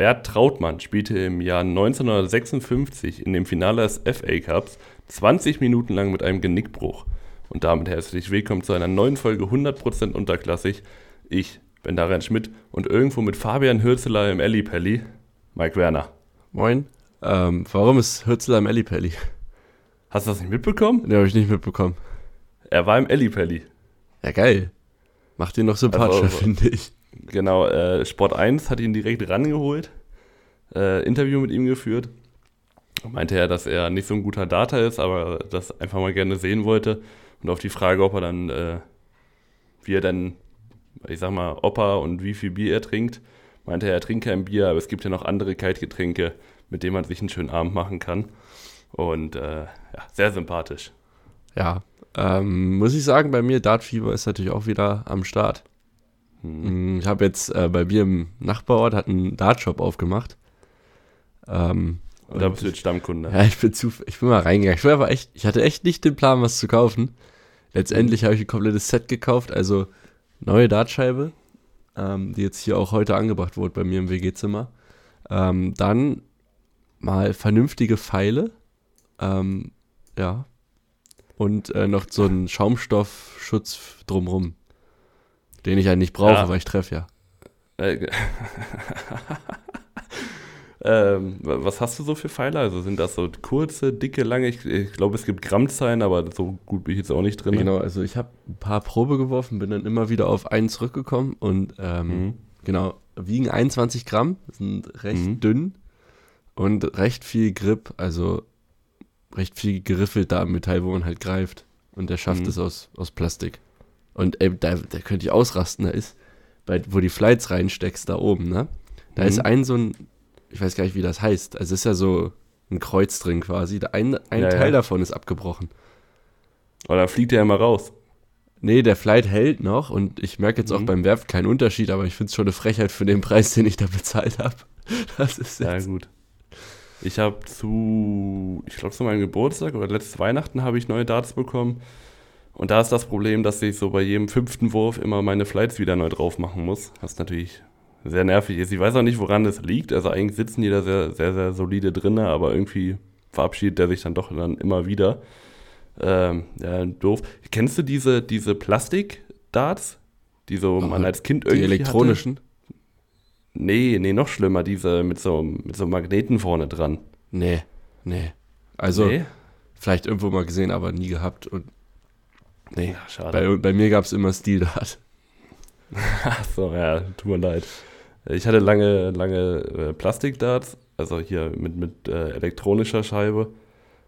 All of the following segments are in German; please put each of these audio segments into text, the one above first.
Bert Trautmann spielte im Jahr 1956 in dem Finale des FA Cups 20 Minuten lang mit einem Genickbruch. Und damit herzlich willkommen zu einer neuen Folge 100% unterklassig. Ich bin Darian Schmidt und irgendwo mit Fabian Hürzeler im Ellipelli, Mike Werner. Moin. Ähm, warum ist Hürzeler im Ellipelli? Hast du das nicht mitbekommen? Ne, habe ich nicht mitbekommen. Er war im Ellipelli. Ja, geil. Macht ihn noch sympathischer, also, finde ich. Genau, äh, Sport 1 hat ihn direkt rangeholt, äh, Interview mit ihm geführt. Meinte er, dass er nicht so ein guter Data ist, aber das einfach mal gerne sehen wollte. Und auf die Frage, ob er dann, äh, wie er dann, ich sag mal, ob er und wie viel Bier er trinkt, meinte er, er trinkt kein Bier, aber es gibt ja noch andere Kaltgetränke, mit denen man sich einen schönen Abend machen kann. Und äh, ja, sehr sympathisch. Ja, ähm, muss ich sagen, bei mir Dartfieber ist natürlich auch wieder am Start. Hm. Ich habe jetzt äh, bei mir im Nachbarort hat einen Dartshop aufgemacht. Ähm, und da bist du jetzt Stammkunde. Ja, ich bin, zu, ich bin mal reingegangen. Ich, war aber echt, ich hatte echt nicht den Plan, was zu kaufen. Letztendlich habe ich ein komplettes Set gekauft, also neue Dartscheibe, ähm, die jetzt hier auch heute angebracht wurde bei mir im WG-Zimmer. Ähm, dann mal vernünftige Pfeile. Ähm, ja. Und äh, noch so einen Schaumstoffschutz drumrum. Den ich ja nicht brauche, ja. weil ich treffe ja. Äh, ähm, was hast du so für Pfeile? Also sind das so kurze, dicke, lange? Ich, ich glaube, es gibt Grammzahlen, aber so gut bin ich jetzt auch nicht drin. Genau, also ich habe ein paar Probe geworfen, bin dann immer wieder auf einen zurückgekommen und ähm, mhm. genau, wiegen 21 Gramm, sind recht mhm. dünn und recht viel Grip, also recht viel geriffelt da am Metall, wo man halt greift. Und der schafft mhm. es aus, aus Plastik. Und ey, da, da könnte ich ausrasten, da ist, bei, wo die Flights reinsteckst, da oben, ne? Da mhm. ist ein so ein, ich weiß gar nicht, wie das heißt. Also es ist ja so ein Kreuz drin quasi. Ein, ein ja, Teil ja. davon ist abgebrochen. Oder fliegt der ja immer raus. Nee, der Flight hält noch und ich merke jetzt mhm. auch beim Werfen keinen Unterschied, aber ich finde es schon eine Frechheit für den Preis, den ich da bezahlt habe. Das ist jetzt. Ja, gut. Ich habe zu, ich glaube zu meinem Geburtstag oder letztes Weihnachten habe ich neue Darts bekommen. Und da ist das Problem, dass ich so bei jedem fünften Wurf immer meine Flights wieder neu drauf machen muss. Was natürlich sehr nervig ist. Ich weiß auch nicht, woran das liegt. Also eigentlich sitzen die da sehr, sehr, sehr solide drin, aber irgendwie verabschiedet der sich dann doch dann immer wieder. Ähm, ja, doof. Kennst du diese, diese Plastik-Darts, die so oh, man als Kind irgendwie Die elektronischen? Hatte? Nee, nee, noch schlimmer, diese mit so, mit so Magneten vorne dran. Nee, nee. Also, nee? vielleicht irgendwo mal gesehen, aber nie gehabt und Nee, ja, schade. Bei, bei mir gab es immer Stil Dart. Ach so, ja, tut mir leid. Ich hatte lange, lange äh, Plastikdarts, also hier mit, mit äh, elektronischer Scheibe.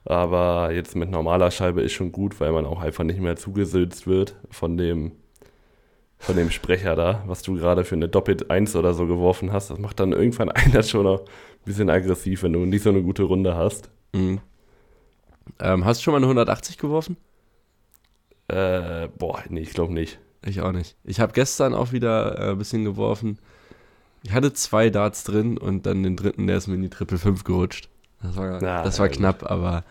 Aber jetzt mit normaler Scheibe ist schon gut, weil man auch einfach nicht mehr zugesülzt wird von dem, von dem Sprecher da, was du gerade für eine Doppelt 1 oder so geworfen hast. Das macht dann irgendwann einer schon noch ein bisschen aggressiv, wenn du nicht so eine gute Runde hast. Mhm. Ähm, hast du schon mal eine 180 geworfen? Äh, boah, nee, ich glaube nicht. Ich auch nicht. Ich habe gestern auch wieder äh, ein bisschen geworfen. Ich hatte zwei Darts drin und dann den dritten, der ist mir in die Triple 5 gerutscht. Das war, Na, das war ja, knapp, gut. aber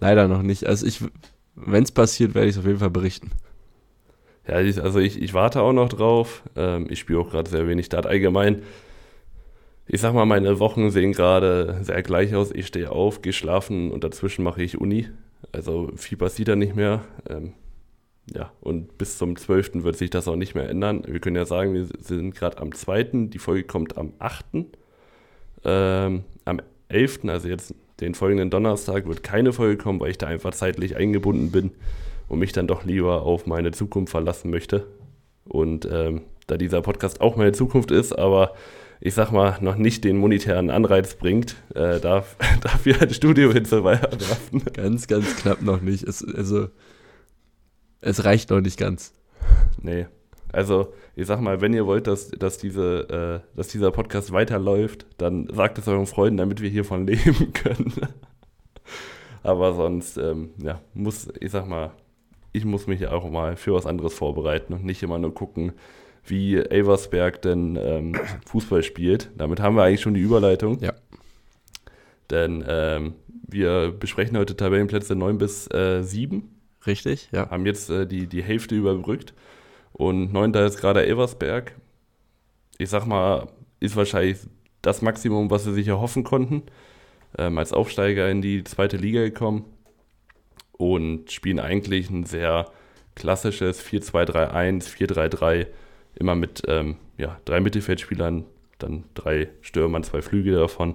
leider noch nicht. Also ich, wenn es passiert, werde ich es auf jeden Fall berichten. Ja, also ich, ich warte auch noch drauf. Ähm, ich spiele auch gerade sehr wenig Dart allgemein. Ich sag mal, meine Wochen sehen gerade sehr gleich aus. Ich stehe auf, gehe schlafen und dazwischen mache ich Uni. Also viel passiert da nicht mehr. Ähm, ja, und bis zum 12. wird sich das auch nicht mehr ändern. Wir können ja sagen, wir sind gerade am 2., die Folge kommt am 8. Ähm, am 11., also jetzt den folgenden Donnerstag, wird keine Folge kommen, weil ich da einfach zeitlich eingebunden bin und mich dann doch lieber auf meine Zukunft verlassen möchte. Und ähm, da dieser Podcast auch meine Zukunft ist, aber ich sag mal, noch nicht den monetären Anreiz bringt, äh, darf, dafür ein Studio hinzuweisen. Ganz, ganz knapp noch nicht. Es, also es reicht noch nicht ganz. Nee. Also, ich sag mal, wenn ihr wollt, dass, dass, diese, äh, dass dieser Podcast weiterläuft, dann sagt es euren Freunden, damit wir hiervon leben können. Aber sonst, ähm, ja, muss, ich sag mal, ich muss mich auch mal für was anderes vorbereiten und nicht immer nur gucken, wie Elversberg denn ähm, Fußball spielt. Damit haben wir eigentlich schon die Überleitung. Ja. Denn ähm, wir besprechen heute Tabellenplätze 9 bis äh, 7. Richtig, ja. Haben jetzt äh, die, die Hälfte überbrückt. Und neunter ist gerade Eversberg. Ich sag mal, ist wahrscheinlich das Maximum, was sie sich erhoffen konnten. Ähm, als Aufsteiger in die zweite Liga gekommen und spielen eigentlich ein sehr klassisches 4-2-3-1, 4-3-3, immer mit ähm, ja, drei Mittelfeldspielern, dann drei Stürmern, zwei Flüge davon.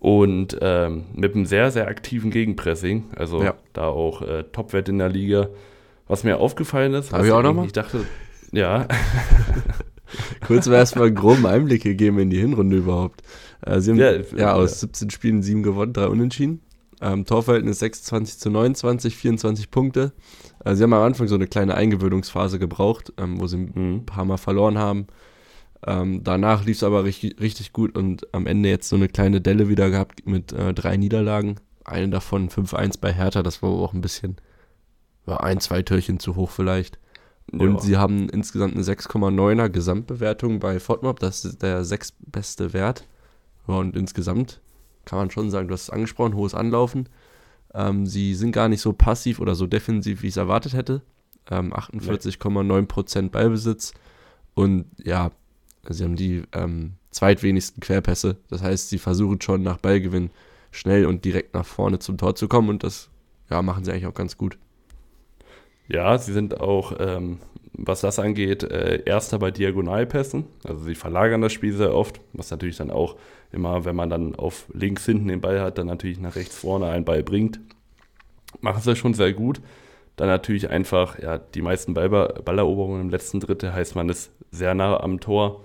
Und ähm, mit einem sehr, sehr aktiven Gegenpressing, also ja. da auch äh, Topwert in der Liga. Was mir aufgefallen ist, Hab ich auch nochmal? Ich dachte, ja. Kurz mal erstmal einen groben Einblick gegeben in die Hinrunde überhaupt. Äh, sie haben ja, ja aus ja. 17 Spielen 7 gewonnen, 3 unentschieden. Ähm, Torverhältnis 26 zu 29, 24 Punkte. Äh, sie haben am Anfang so eine kleine Eingewöhnungsphase gebraucht, ähm, wo sie mhm. ein paar Mal verloren haben. Ähm, danach lief es aber richtig, richtig gut und am Ende jetzt so eine kleine Delle wieder gehabt mit äh, drei Niederlagen. Eine davon 5-1 bei Hertha, das war auch ein bisschen, war ein, zwei Türchen zu hoch vielleicht. Und ja. sie haben insgesamt eine 6,9er Gesamtbewertung bei FODMOB, das ist der sechstbeste Wert. Ja, und insgesamt kann man schon sagen, du hast es angesprochen, hohes Anlaufen. Ähm, sie sind gar nicht so passiv oder so defensiv, wie ich es erwartet hätte. Ähm, 48,9% Ballbesitz. Und ja, sie haben die ähm, zweitwenigsten Querpässe. Das heißt, sie versuchen schon nach Ballgewinn schnell und direkt nach vorne zum Tor zu kommen. Und das ja, machen sie eigentlich auch ganz gut. Ja, sie sind auch, ähm, was das angeht, äh, Erster bei Diagonalpässen. Also sie verlagern das Spiel sehr oft, was natürlich dann auch immer, wenn man dann auf links hinten den Ball hat, dann natürlich nach rechts vorne einen Ball bringt. Machen sie schon sehr gut. Dann natürlich einfach, ja, die meisten Ball Balleroberungen im letzten Drittel heißt, man ist sehr nah am Tor.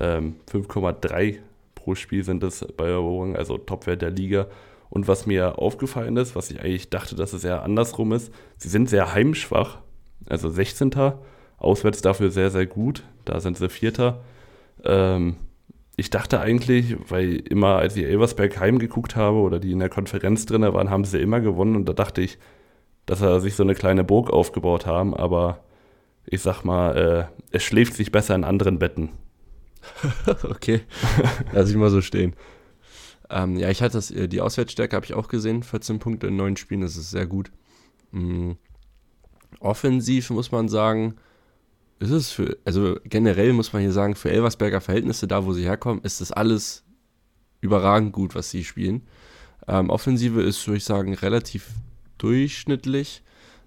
Ähm, 5,3 pro Spiel sind das Balleroberungen, also Topwert der Liga. Und was mir aufgefallen ist, was ich eigentlich dachte, dass es eher andersrum ist, sie sind sehr heimschwach. Also 16. Auswärts dafür sehr, sehr gut. Da sind sie Vierter. Ähm, ich dachte eigentlich, weil immer, als ich Elversberg heimgeguckt habe oder die in der Konferenz drin waren, haben sie immer gewonnen. Und da dachte ich, dass sie sich so eine kleine Burg aufgebaut haben. Aber ich sag mal, äh, es schläft sich besser in anderen Betten. okay, lass ich mal so stehen. Ähm, ja, ich hatte das, äh, die Auswärtsstärke habe ich auch gesehen. 14 Punkte in neun Spielen, das ist sehr gut. Mhm. Offensiv muss man sagen, ist es für, also generell muss man hier sagen, für Elversberger Verhältnisse, da wo sie herkommen, ist das alles überragend gut, was sie spielen. Ähm, Offensive ist, würde ich sagen, relativ durchschnittlich.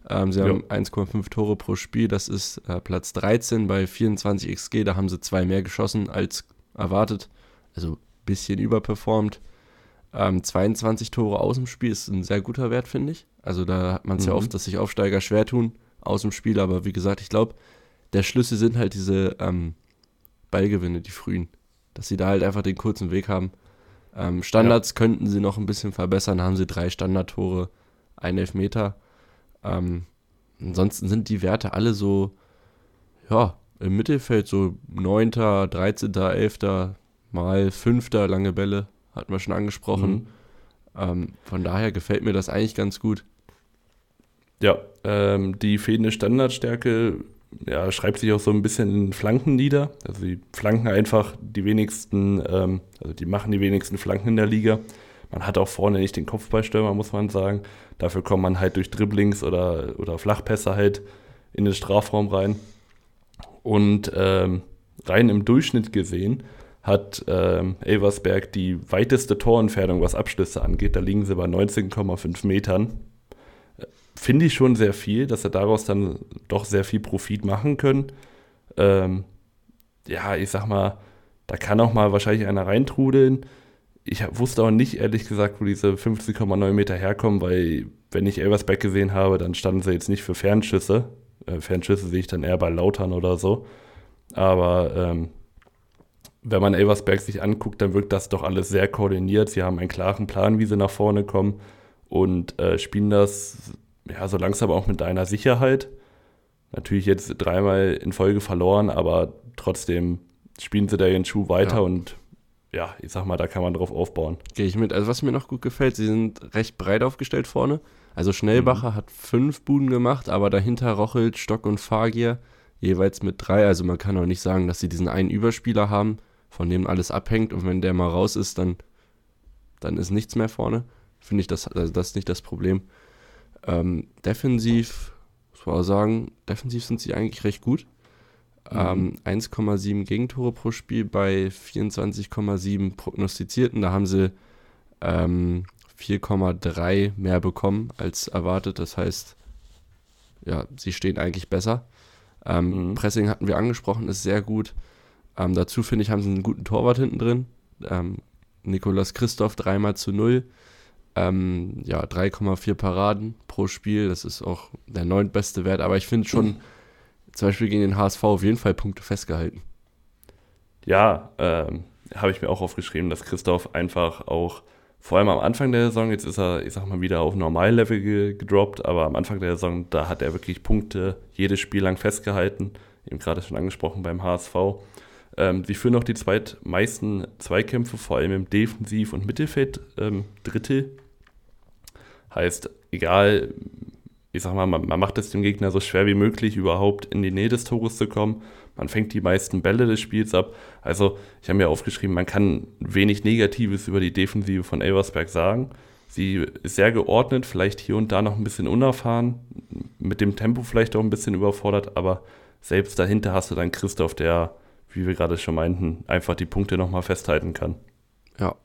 Ähm, sie haben 1,5 Tore pro Spiel, das ist äh, Platz 13 bei 24 XG, da haben sie zwei mehr geschossen als erwartet. Also ein bisschen überperformt. Ähm, 22 Tore aus dem Spiel ist ein sehr guter Wert, finde ich. Also da hat man es mhm. ja oft, dass sich Aufsteiger schwer tun aus dem Spiel, aber wie gesagt, ich glaube, der Schlüssel sind halt diese ähm, Ballgewinne, die frühen. Dass sie da halt einfach den kurzen Weg haben. Ähm, Standards ja. könnten sie noch ein bisschen verbessern, haben sie drei Standardtore, ein Elfmeter. Ähm, ansonsten sind die Werte alle so, ja, im Mittelfeld so 9., 13., 11., mal 5. lange Bälle hatten wir schon angesprochen. Mhm. Ähm, von daher gefällt mir das eigentlich ganz gut. Ja, ähm, die fehlende Standardstärke ja, schreibt sich auch so ein bisschen in Flanken nieder. Also die flanken einfach die wenigsten, ähm, also die machen die wenigsten Flanken in der Liga. Man hat auch vorne nicht den Kopfballstürmer, muss man sagen. Dafür kommt man halt durch Dribblings oder, oder Flachpässe halt in den Strafraum rein. Und ähm, rein im Durchschnitt gesehen hat ähm, Elversberg die weiteste Torentfernung, was Abschlüsse angeht. Da liegen sie bei 19,5 Metern. Finde ich schon sehr viel, dass sie daraus dann doch sehr viel Profit machen können. Ähm, ja, ich sag mal, da kann auch mal wahrscheinlich einer reintrudeln. Ich wusste auch nicht, ehrlich gesagt, wo diese 50,9 Meter herkommen, weil, wenn ich Elversberg gesehen habe, dann standen sie jetzt nicht für Fernschüsse. Äh, Fernschüsse sehe ich dann eher bei Lautern oder so. Aber ähm, wenn man Elversberg sich anguckt, dann wirkt das doch alles sehr koordiniert. Sie haben einen klaren Plan, wie sie nach vorne kommen und äh, spielen das ja so langsam auch mit einer Sicherheit. Natürlich jetzt dreimal in Folge verloren, aber trotzdem spielen sie da ihren Schuh weiter ja. und ja, ich sag mal, da kann man drauf aufbauen. Gehe ich mit. Also was mir noch gut gefällt, sie sind recht breit aufgestellt vorne. Also Schnellbacher mhm. hat fünf Buden gemacht, aber dahinter Rochelt, Stock und Fagier jeweils mit drei. Also man kann auch nicht sagen, dass sie diesen einen Überspieler haben, von dem alles abhängt und wenn der mal raus ist, dann, dann ist nichts mehr vorne. Finde ich, das, also das ist nicht das Problem. Ähm, defensiv, muss man sagen, defensiv sind sie eigentlich recht gut. Mhm. Ähm, 1,7 Gegentore pro Spiel bei 24,7 prognostizierten. Da haben sie ähm, 4,3 mehr bekommen als erwartet. Das heißt, ja, sie stehen eigentlich besser. Ähm, mhm. Pressing hatten wir angesprochen, ist sehr gut. Ähm, dazu finde ich, haben sie einen guten Torwart hinten drin. Ähm, Nikolas Christoph dreimal zu null. Ähm, ja, 3,4 Paraden pro Spiel. Das ist auch der neuntbeste Wert. Aber ich finde schon, mhm. zum Beispiel gegen den HSV auf jeden Fall Punkte festgehalten. Ja, ähm, habe ich mir auch aufgeschrieben, dass Christoph einfach auch vor allem am Anfang der Saison, jetzt ist er, ich sag mal, wieder auf Normallevel ge gedroppt, aber am Anfang der Saison, da hat er wirklich Punkte jedes Spiel lang festgehalten, eben gerade schon angesprochen beim HSV. Ähm, sie führen auch die zweitmeisten Zweikämpfe, vor allem im Defensiv- und Mittelfeld ähm, Drittel. Heißt, egal, ich sag mal, man, man macht es dem Gegner so schwer wie möglich, überhaupt in die Nähe des Tores zu kommen. Man fängt die meisten Bälle des Spiels ab. Also, ich habe mir aufgeschrieben, man kann wenig Negatives über die Defensive von Elversberg sagen. Sie ist sehr geordnet, vielleicht hier und da noch ein bisschen unerfahren, mit dem Tempo vielleicht auch ein bisschen überfordert, aber selbst dahinter hast du dann Christoph, der, wie wir gerade schon meinten, einfach die Punkte nochmal festhalten kann. Ja.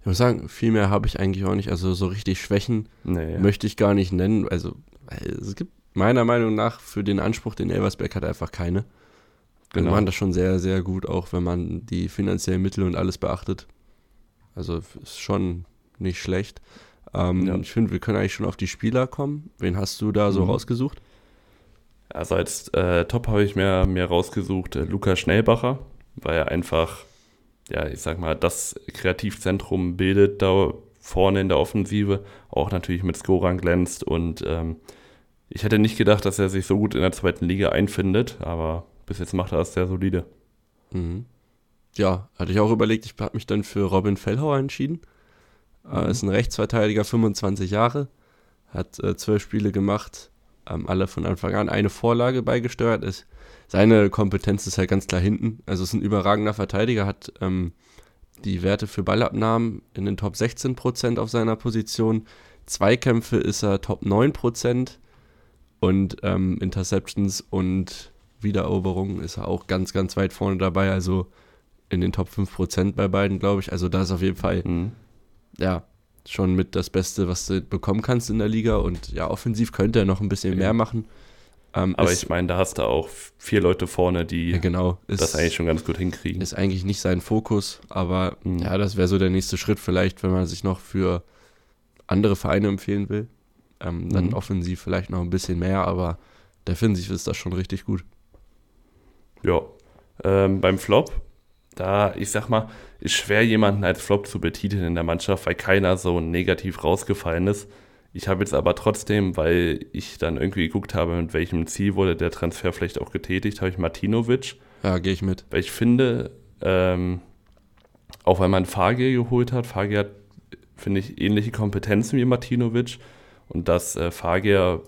Ich muss sagen, viel mehr habe ich eigentlich auch nicht. Also so richtig Schwächen nee, ja. möchte ich gar nicht nennen. Also es gibt meiner Meinung nach für den Anspruch, den Elversberg hat, einfach keine. Genau. Wir machen das schon sehr, sehr gut, auch wenn man die finanziellen Mittel und alles beachtet. Also ist schon nicht schlecht. Ähm, ja. Ich finde, wir können eigentlich schon auf die Spieler kommen. Wen hast du da so mhm. rausgesucht? Also als äh, Top habe ich mir, mir rausgesucht äh, Luca Schnellbacher, weil er einfach, ja, ich sag mal, das Kreativzentrum bildet da vorne in der Offensive, auch natürlich mit Scorern glänzt und ähm, ich hätte nicht gedacht, dass er sich so gut in der zweiten Liga einfindet, aber bis jetzt macht er das sehr solide. Mhm. Ja, hatte ich auch überlegt, ich habe mich dann für Robin Fellhauer entschieden. Äh, mhm. Äh, ist ein Rechtsverteidiger, 25 Jahre, hat äh, zwölf Spiele gemacht, ähm, alle von Anfang an eine Vorlage beigesteuert. Ist, seine Kompetenz ist halt ganz klar hinten. Also ist ein überragender Verteidiger, hat ähm, die Werte für Ballabnahmen in den Top 16% auf seiner Position. Zweikämpfe ist er Top 9% und ähm, Interceptions und Wiedereroberungen ist er auch ganz, ganz weit vorne dabei. Also in den Top 5% bei beiden, glaube ich. Also da ist auf jeden Fall, mhm. ja, schon mit das Beste, was du bekommen kannst in der Liga. Und ja, offensiv könnte er noch ein bisschen ja. mehr machen. Ähm, Aber ich meine, da hast du auch vier Leute vorne, die ja, genau, ist, das eigentlich schon ganz gut hinkriegen. Ist eigentlich nicht sein Fokus, aber mhm. ja, das wäre so der nächste Schritt vielleicht, wenn man sich noch für andere Vereine empfehlen will. Ähm, dann mhm. offensiv vielleicht noch ein bisschen mehr, aber defensiv ist das schon richtig gut. Ja. Ähm, beim Flop, da, ich sag mal, ist schwer, jemanden als Flop zu betiteln in der Mannschaft, weil keiner so negativ rausgefallen ist. Ich habe jetzt aber trotzdem, weil ich dann irgendwie geguckt habe, mit welchem Ziel wurde der Transfer vielleicht auch getätigt, habe ich Martinovic. Ja, gehe ich mit. Weil ich finde, ähm, auch weil man Fagir geholt hat, Fagir hat, finde ich, ähnliche Kompetenzen wie Martinovic und dass äh, Fagir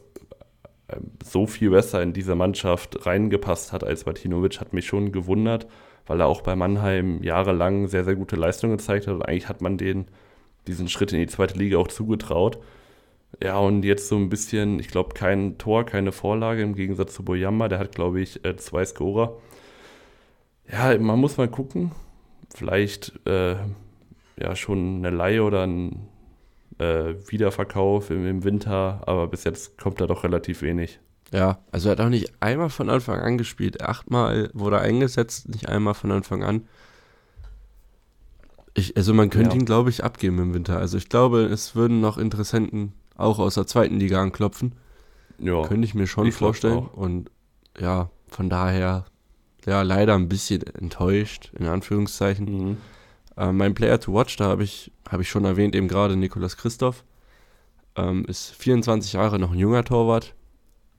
ähm, so viel besser in diese Mannschaft reingepasst hat als Martinovic, hat mich schon gewundert, weil er auch bei Mannheim jahrelang sehr, sehr gute Leistungen gezeigt hat und eigentlich hat man den diesen Schritt in die zweite Liga auch zugetraut. Ja, und jetzt so ein bisschen, ich glaube, kein Tor, keine Vorlage im Gegensatz zu Boyamba, der hat, glaube ich, äh, zwei Scorer. Ja, man muss mal gucken. Vielleicht äh, ja schon eine Laie oder ein äh, Wiederverkauf im, im, Winter, aber bis jetzt kommt da doch relativ wenig. Ja, also er hat auch nicht einmal von Anfang an gespielt. Achtmal wurde er eingesetzt, nicht einmal von Anfang an. Ich, also man könnte ja. ihn, glaube ich, abgeben im Winter. Also ich glaube, es würden noch Interessenten auch aus der zweiten Liga anklopfen. Ja. Könnte ich mir schon ich vorstellen. Und ja, von daher, ja, leider ein bisschen enttäuscht, in Anführungszeichen. Mhm. Äh, mein Player to Watch, da habe ich, hab ich schon erwähnt, eben gerade Nikolas Christoph. Ähm, ist 24 Jahre, noch ein junger Torwart.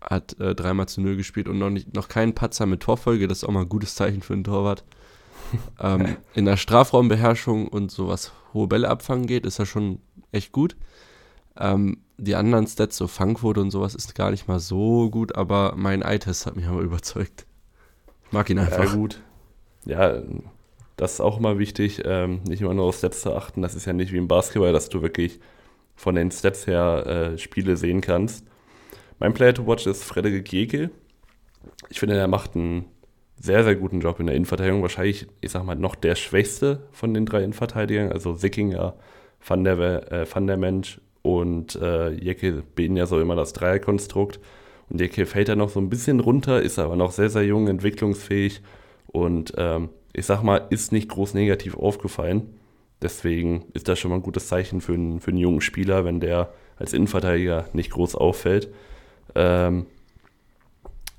Hat äh, dreimal zu null gespielt und noch, nicht, noch keinen Patzer mit Torfolge. Das ist auch mal ein gutes Zeichen für einen Torwart. ähm, in der Strafraumbeherrschung und sowas hohe Bälle abfangen geht, ist er schon echt gut. Ähm, die anderen Stats, so Fangquote und sowas, ist gar nicht mal so gut, aber mein Eye-Test hat mich aber überzeugt. Ich mag ihn einfach. Ja, gut. Ja, das ist auch immer wichtig, ähm, nicht immer nur auf Stats zu achten. Das ist ja nicht wie im Basketball, dass du wirklich von den Stats her äh, Spiele sehen kannst. Mein Player to Watch ist Frederik Jekel. Ich finde, er macht einen sehr, sehr guten Job in der Innenverteidigung. Wahrscheinlich, ich sag mal, noch der schwächste von den drei Innenverteidigern. Also Sickinger, Van der, äh, Van der Mensch und äh, Jecke bilden ja so immer das Dreierkonstrukt. Und Jecke fällt da noch so ein bisschen runter, ist aber noch sehr, sehr jung, entwicklungsfähig und ähm, ich sag mal, ist nicht groß negativ aufgefallen. Deswegen ist das schon mal ein gutes Zeichen für einen, für einen jungen Spieler, wenn der als Innenverteidiger nicht groß auffällt. Ähm,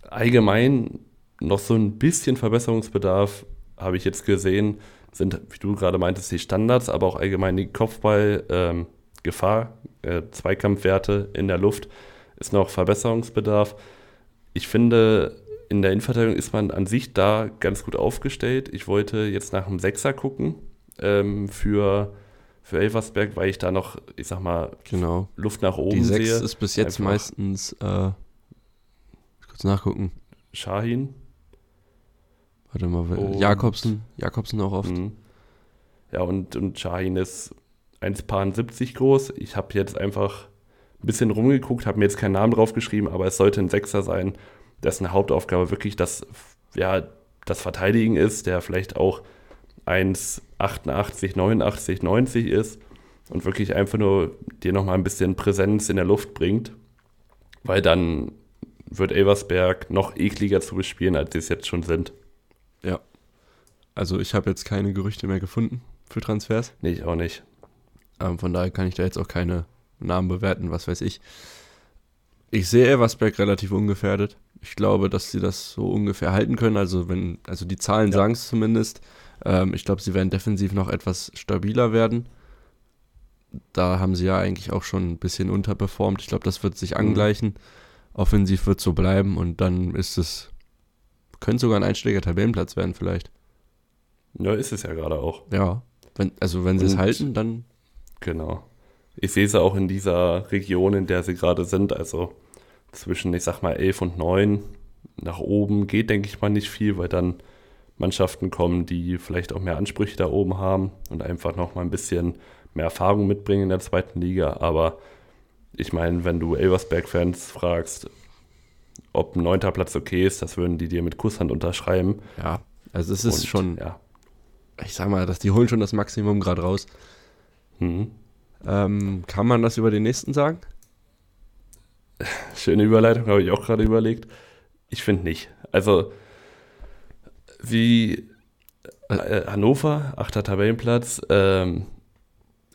allgemein noch so ein bisschen Verbesserungsbedarf habe ich jetzt gesehen, sind, wie du gerade meintest, die Standards, aber auch allgemein die Kopfballgefahr, ähm, äh, Zweikampfwerte in der Luft ist noch Verbesserungsbedarf. Ich finde, in der Innenverteidigung ist man an sich da ganz gut aufgestellt. Ich wollte jetzt nach einem Sechser gucken ähm, für, für Elversberg, weil ich da noch, ich sag mal, genau. Luft nach oben sehe. Die Sechs ist bis jetzt Einfach meistens, äh, kurz nachgucken. Shahin. Warte mal, und, Jakobsen. Jakobsen auch oft. Mh. Ja, und, und Shahin ist 1,70 groß. Ich habe jetzt einfach ein bisschen rumgeguckt, habe mir jetzt keinen Namen drauf geschrieben, aber es sollte ein Sechser sein, dessen Hauptaufgabe wirklich das, ja, das Verteidigen ist, der vielleicht auch 1,88, 89, 90 ist und wirklich einfach nur dir nochmal ein bisschen Präsenz in der Luft bringt, weil dann wird Elversberg noch ekliger zu bespielen, als sie es jetzt schon sind. Ja. Also ich habe jetzt keine Gerüchte mehr gefunden für Transfers. Nee, ich auch nicht. Ähm, von daher kann ich da jetzt auch keine Namen bewerten, was weiß ich. Ich sehe Elversberg relativ ungefährdet. Ich glaube, dass sie das so ungefähr halten können. Also wenn, also die Zahlen ja. sagen es zumindest. Ähm, ich glaube, sie werden defensiv noch etwas stabiler werden. Da haben sie ja eigentlich auch schon ein bisschen unterperformt. Ich glaube, das wird sich mhm. angleichen. Mhm. Offensiv wird so bleiben und dann ist es, könnte sogar ein einstelliger Tabellenplatz werden vielleicht. Ja, ist es ja gerade auch. Ja, wenn, also wenn sie es halten, dann. Genau. Ich sehe sie auch in dieser Region, in der sie gerade sind, also zwischen, ich sag mal, 11 und 9. Nach oben geht, denke ich mal, nicht viel, weil dann Mannschaften kommen, die vielleicht auch mehr Ansprüche da oben haben und einfach noch mal ein bisschen mehr Erfahrung mitbringen in der zweiten Liga. Aber ich meine, wenn du Elversberg-Fans fragst, ob ein neunter Platz okay ist, das würden die dir mit Kusshand unterschreiben. Ja, also es ist und, schon, ja. ich sag mal, dass die holen schon das Maximum gerade raus. Mhm. Ähm, kann man das über den nächsten sagen? Schöne Überleitung, habe ich auch gerade überlegt. Ich finde nicht. Also, wie äh, Hannover, achter Tabellenplatz, ähm,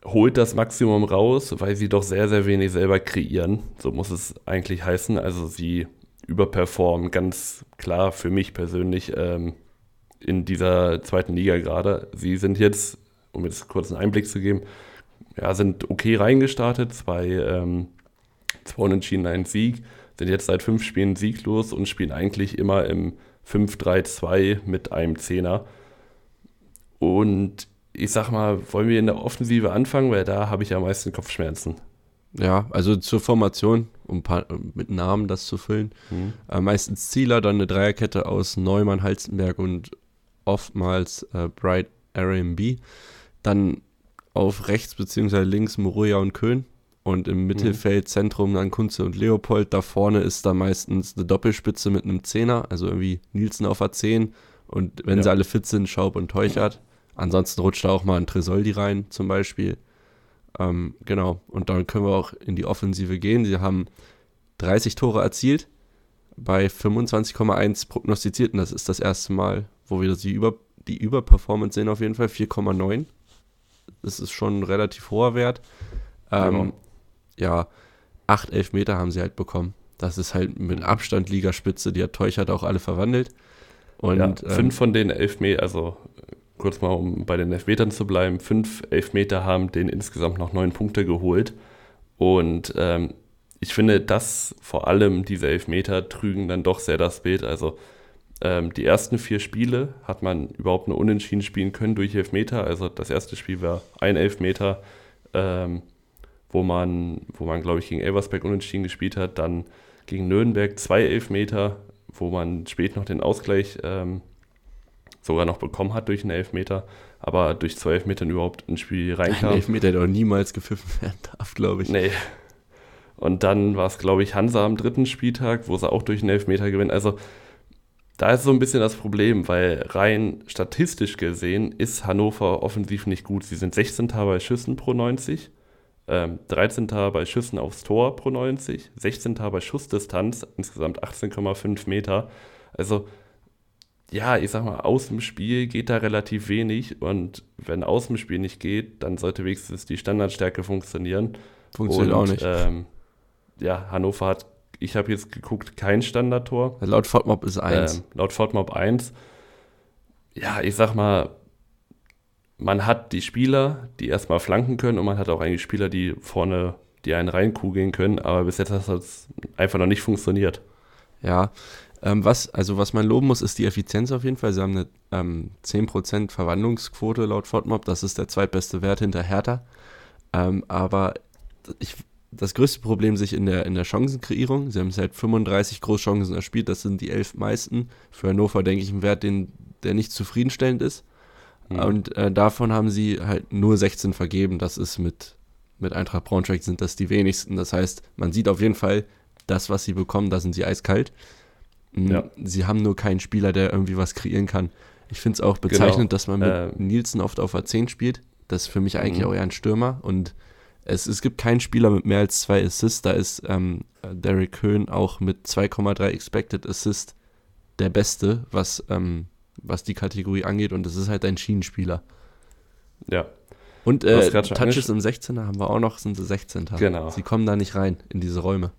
holt das Maximum raus, weil sie doch sehr, sehr wenig selber kreieren. So muss es eigentlich heißen. Also sie überperformen ganz klar für mich persönlich ähm, in dieser zweiten Liga gerade. Sie sind jetzt, um jetzt kurz einen Einblick zu geben, ja, sind okay reingestartet, zwei, ähm, zwei Unentschieden, ein Sieg, sind jetzt seit fünf Spielen sieglos und spielen eigentlich immer im 5-3-2 mit einem Zehner. Und ich sag mal, wollen wir in der Offensive anfangen, weil da habe ich am meisten Kopfschmerzen. Ja, also zur Formation, um paar, mit Namen das zu füllen. Mhm. Äh, meistens Zieler, dann eine Dreierkette aus Neumann, Halstenberg und oftmals äh, Bright RMB. Dann auf rechts bzw. links Moruja und Köhn. Und im Mittelfeld, mhm. Zentrum dann Kunze und Leopold. Da vorne ist da meistens eine Doppelspitze mit einem Zehner, also irgendwie Nielsen auf a 10. Und wenn ja. sie alle fit sind, Schaub und Teuchert. Ansonsten rutscht da auch mal ein Tresoldi rein, zum Beispiel. Ähm, genau. Und dann können wir auch in die Offensive gehen. Sie haben 30 Tore erzielt, bei 25,1 prognostizierten. Das ist das erste Mal, wo wir die, Über die Überperformance sehen, auf jeden Fall. 4,9. Das ist schon ein relativ hoher Wert. Ähm, ja. 8 Elfmeter haben sie halt bekommen. Das ist halt mit Abstand Ligaspitze. Die hat Teuchert auch alle verwandelt. Und, ja, fünf ähm, von den Elfmeter, also kurz mal, um bei den Elfmetern zu bleiben, fünf Elfmeter haben den insgesamt noch neun Punkte geholt. Und ähm, ich finde, dass vor allem diese Elfmeter trügen dann doch sehr das Bild. Also ähm, die ersten vier Spiele hat man überhaupt nur unentschieden spielen können durch Elfmeter. Also das erste Spiel war ein Elfmeter, ähm, wo man, wo man glaube ich, gegen Elversberg unentschieden gespielt hat. Dann gegen Nürnberg zwei Elfmeter, wo man spät noch den Ausgleich ähm, sogar noch bekommen hat durch einen Elfmeter, aber durch zwei Elfmetern überhaupt ins Spiel reinkam. Ein Elfmeter, der auch niemals gepfiffen werden darf, glaube ich. Nee. Und dann war es, glaube ich, Hansa am dritten Spieltag, wo sie auch durch einen Elfmeter gewinnen. Also da ist so ein bisschen das Problem, weil rein statistisch gesehen ist Hannover offensiv nicht gut. Sie sind 16. bei Schüssen pro 90, ähm, 13. bei Schüssen aufs Tor pro 90, 16. bei Schussdistanz, insgesamt 18,5 Meter. Also ja, ich sag mal, aus dem Spiel geht da relativ wenig und wenn aus dem Spiel nicht geht, dann sollte wenigstens die Standardstärke funktionieren. Funktioniert und, auch nicht. Ähm, ja, Hannover hat ich habe jetzt geguckt, kein Standardtor. Laut FODMOB ist 1. Ähm, laut FODMOB 1. Ja, ich sag mal, man hat die Spieler, die erstmal flanken können und man hat auch eigentlich Spieler, die vorne, die einen reinkugeln können, aber bis jetzt hat es einfach noch nicht funktioniert. Ja, ähm, was, also was man loben muss, ist die Effizienz auf jeden Fall. Sie haben eine ähm, 10% Verwandlungsquote laut FODMOB, das ist der zweitbeste Wert hinter Hertha. Ähm, aber ich das größte Problem sich in der, in der Chancenkreierung. Sie haben seit 35 Großchancen erspielt, das sind die elf meisten. Für Hannover, denke ich, ein Wert, den, der nicht zufriedenstellend ist. Mhm. Und äh, davon haben sie halt nur 16 vergeben. Das ist mit, mit Eintracht Braunschweig sind das die wenigsten. Das heißt, man sieht auf jeden Fall, das, was sie bekommen, da sind sie eiskalt. Mhm. Ja. Sie haben nur keinen Spieler, der irgendwie was kreieren kann. Ich finde es auch bezeichnend, genau. dass man mit äh, Nielsen oft auf A10 spielt. Das ist für mich eigentlich mhm. auch eher ein Stürmer und es, es gibt keinen Spieler mit mehr als zwei Assists. Da ist ähm, Derek Köhn auch mit 2,3 Expected Assist der Beste, was, ähm, was die Kategorie angeht. Und es ist halt ein Schienenspieler. Ja. Und äh, Touches im 16er haben wir auch noch, sind sie 16. Genau. Sie kommen da nicht rein in diese Räume.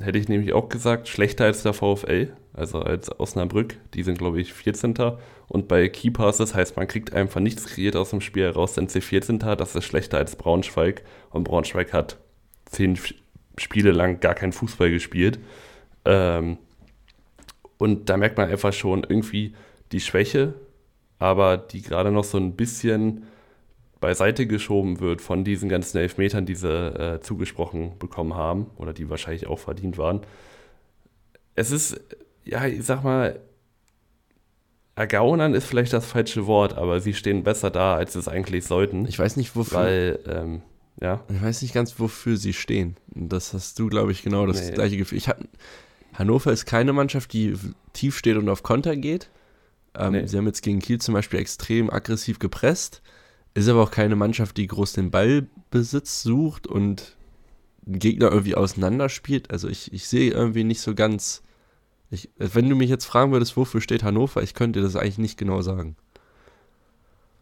Hätte ich nämlich auch gesagt, schlechter als der VfL, also als Osnabrück. Die sind, glaube ich, 14. Und bei Keypasses heißt, man kriegt einfach nichts kreiert aus dem Spiel heraus, denn C14 hat, das ist schlechter als Braunschweig. Und Braunschweig hat zehn Spiele lang gar keinen Fußball gespielt. Ähm, und da merkt man einfach schon irgendwie die Schwäche, aber die gerade noch so ein bisschen beiseite geschoben wird von diesen ganzen Elfmetern, die sie äh, zugesprochen bekommen haben oder die wahrscheinlich auch verdient waren. Es ist, ja, ich sag mal, ergaunern ist vielleicht das falsche Wort, aber sie stehen besser da, als es eigentlich sollten. Ich weiß nicht, wofür. Weil, ähm, ja. Ich weiß nicht ganz, wofür sie stehen. Das hast du, glaube ich, genau das nee. gleiche Gefühl. Ich hab, Hannover ist keine Mannschaft, die tief steht und auf Konter geht. Ähm, nee. Sie haben jetzt gegen Kiel zum Beispiel extrem aggressiv gepresst. Ist aber auch keine Mannschaft, die groß den Ballbesitz sucht und den Gegner irgendwie auseinanderspielt. Also ich, ich sehe irgendwie nicht so ganz ich, wenn du mich jetzt fragen würdest, wofür steht Hannover, ich könnte dir das eigentlich nicht genau sagen.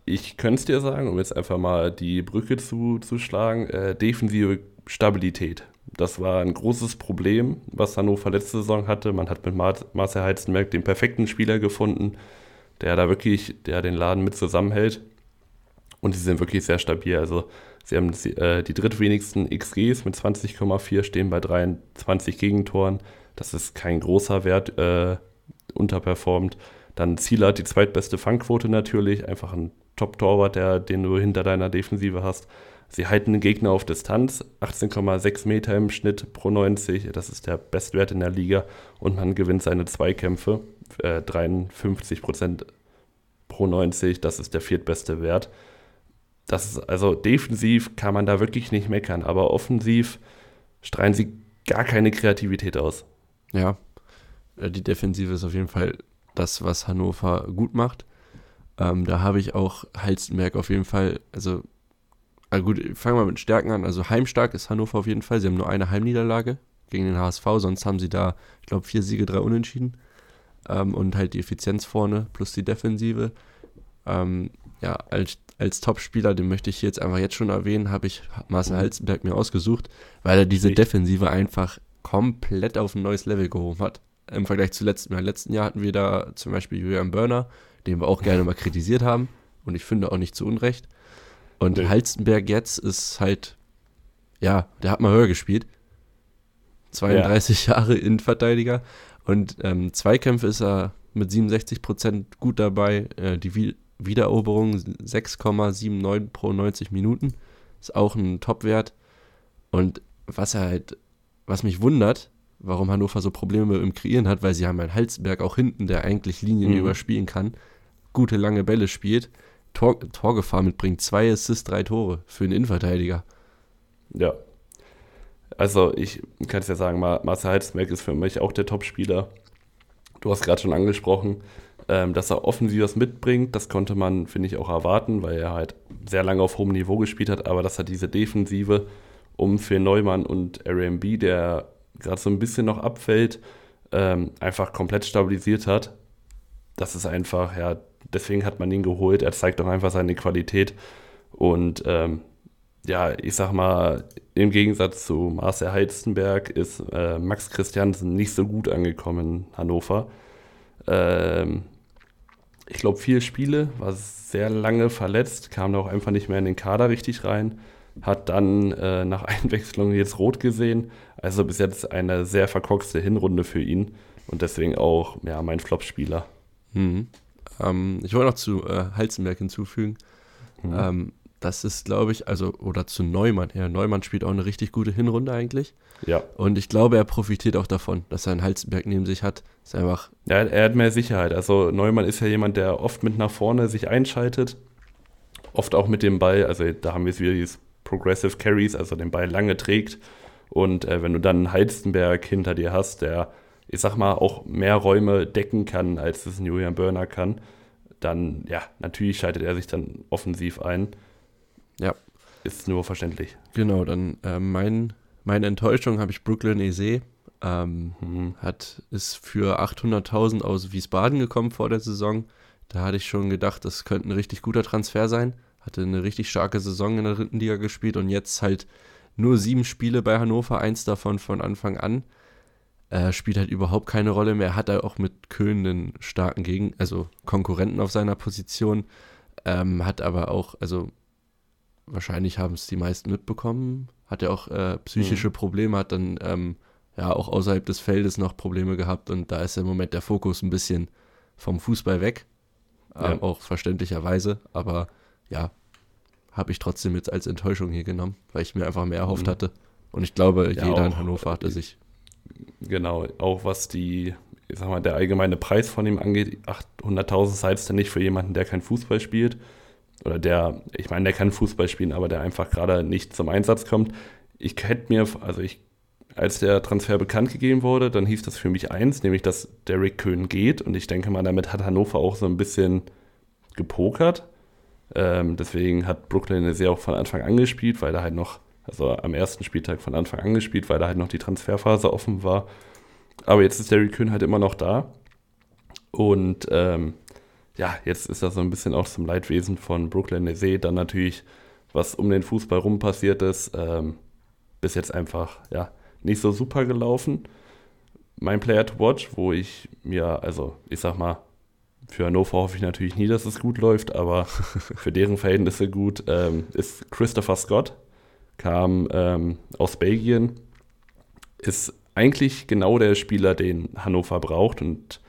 Ich könnte es dir sagen, um jetzt einfach mal die Brücke zu, zu schlagen. Äh, defensive Stabilität. Das war ein großes Problem, was Hannover letzte Saison hatte. Man hat mit Mar Marcel Heizenberg den perfekten Spieler gefunden, der da wirklich, der den Laden mit zusammenhält. Und sie sind wirklich sehr stabil. Also sie haben äh, die drittwenigsten XGs mit 20,4, stehen bei 23 Gegentoren. Das ist kein großer Wert, äh, unterperformt. Dann Zieler die zweitbeste Fangquote natürlich, einfach ein Top-Torwart, den du hinter deiner Defensive hast. Sie halten den Gegner auf Distanz, 18,6 Meter im Schnitt pro 90, das ist der Bestwert in der Liga. Und man gewinnt seine Zweikämpfe, äh, 53 Prozent pro 90, das ist der viertbeste Wert. Das ist, also defensiv kann man da wirklich nicht meckern, aber offensiv strahlen sie gar keine Kreativität aus. Ja, äh, die Defensive ist auf jeden Fall das, was Hannover gut macht. Ähm, da habe ich auch Halstenberg auf jeden Fall, also, also gut, fangen wir mit Stärken an. Also heimstark ist Hannover auf jeden Fall. Sie haben nur eine Heimniederlage gegen den HSV, sonst haben sie da, ich glaube, vier Siege, drei Unentschieden. Ähm, und halt die Effizienz vorne plus die Defensive. Ähm, ja, als, als Topspieler, den möchte ich jetzt einfach jetzt schon erwähnen, habe ich Marcel Halstenberg mir ausgesucht, weil er diese Defensive einfach komplett auf ein neues Level gehoben hat. Im Vergleich zu letzten Jahr. Letzten Jahr hatten wir da zum Beispiel Julian Börner, den wir auch gerne mal kritisiert haben. Und ich finde auch nicht zu Unrecht. Und nee. Halstenberg jetzt ist halt, ja, der hat mal höher gespielt. 32 ja. Jahre Innenverteidiger. Und ähm, Zweikämpfe ist er mit 67 Prozent gut dabei. Äh, die Wiedereroberung 6,79 pro 90 Minuten. Ist auch ein Topwert. Und was er halt was mich wundert, warum Hannover so Probleme im Kreieren hat, weil sie haben einen Halsberg auch hinten, der eigentlich Linien mhm. überspielen kann, gute lange Bälle spielt, Tor, Torgefahr mitbringt, zwei Assists, drei Tore für einen Innenverteidiger. Ja. Also ich kann es ja sagen, Marcel Halsberg ist für mich auch der Topspieler. Du hast gerade schon angesprochen, ähm, dass er offensiv was mitbringt. Das konnte man, finde ich, auch erwarten, weil er halt sehr lange auf hohem Niveau gespielt hat. Aber dass er diese Defensive um für Neumann und RMB, der gerade so ein bisschen noch abfällt, ähm, einfach komplett stabilisiert hat. Das ist einfach, ja, deswegen hat man ihn geholt. Er zeigt auch einfach seine Qualität. Und ähm, ja, ich sag mal, im Gegensatz zu Marcel Heizenberg ist äh, Max Christiansen nicht so gut angekommen in Hannover. Ähm, ich glaube, vier Spiele, war sehr lange verletzt, kam da auch einfach nicht mehr in den Kader richtig rein, hat dann äh, nach Einwechslung jetzt rot gesehen. Also bis jetzt eine sehr verkorkste Hinrunde für ihn und deswegen auch ja, mein Flop-Spieler. Mhm. Ähm, ich wollte noch zu äh, Halzenberg hinzufügen. Mhm. Ähm, das ist, glaube ich, also, oder zu Neumann. Ja, Neumann spielt auch eine richtig gute Hinrunde eigentlich. Ja. Und ich glaube, er profitiert auch davon, dass er einen Halzenberg neben sich hat. Ist einfach. Ja, er hat mehr Sicherheit. Also Neumann ist ja jemand, der oft mit nach vorne sich einschaltet. Oft auch mit dem Ball, also da haben wir es wieder dieses Progressive Carries, also den Ball lange trägt. Und äh, wenn du dann einen Halstenberg hinter dir hast, der, ich sag mal, auch mehr Räume decken kann, als es ein Julian Börner kann, dann, ja, natürlich schaltet er sich dann offensiv ein. Ja. Ist nur verständlich. Genau, dann äh, mein, meine Enttäuschung habe ich Brooklyn Eze. Ähm, mhm. hat, ist für 800.000 aus Wiesbaden gekommen vor der Saison. Da hatte ich schon gedacht, das könnte ein richtig guter Transfer sein. Hatte eine richtig starke Saison in der dritten Liga gespielt und jetzt halt nur sieben Spiele bei Hannover, eins davon von Anfang an. Er spielt halt überhaupt keine Rolle mehr. Hat er auch mit Köln einen starken Gegen, also Konkurrenten auf seiner Position. Ähm, hat aber auch, also wahrscheinlich haben es die meisten mitbekommen, hat er auch äh, psychische mhm. Probleme, hat dann ähm, ja auch außerhalb des Feldes noch Probleme gehabt und da ist im Moment der Fokus ein bisschen vom Fußball weg, ja. ähm, auch verständlicherweise, aber ja, habe ich trotzdem jetzt als Enttäuschung hier genommen, weil ich mir einfach mehr erhofft mhm. hatte und ich glaube, ja, jeder auch, in Hannover hatte sich. Genau, auch was die, ich sag mal, der allgemeine Preis von ihm angeht, 800.000 Sites dann nicht für jemanden, der kein Fußball spielt oder der, ich meine, der kann Fußball spielen, aber der einfach gerade nicht zum Einsatz kommt. Ich hätte mir, also ich, als der Transfer bekannt gegeben wurde, dann hieß das für mich eins, nämlich dass Derek Köhn geht und ich denke mal, damit hat Hannover auch so ein bisschen gepokert. Ähm, deswegen hat Brooklyn sehr auch von Anfang an gespielt, weil da halt noch, also am ersten Spieltag von Anfang an gespielt, weil da halt noch die Transferphase offen war. Aber jetzt ist Derek Köhn halt immer noch da. Und ähm, ja, jetzt ist das so ein bisschen auch zum Leidwesen von Brooklyn Nese. Dann natürlich, was um den Fußball rum passiert ist, ähm, bis jetzt einfach, ja, nicht so super gelaufen. Mein Player to Watch, wo ich mir, also ich sag mal, für Hannover hoffe ich natürlich nie, dass es gut läuft, aber für deren Verhältnisse gut, ähm, ist Christopher Scott, kam ähm, aus Belgien, ist eigentlich genau der Spieler, den Hannover braucht und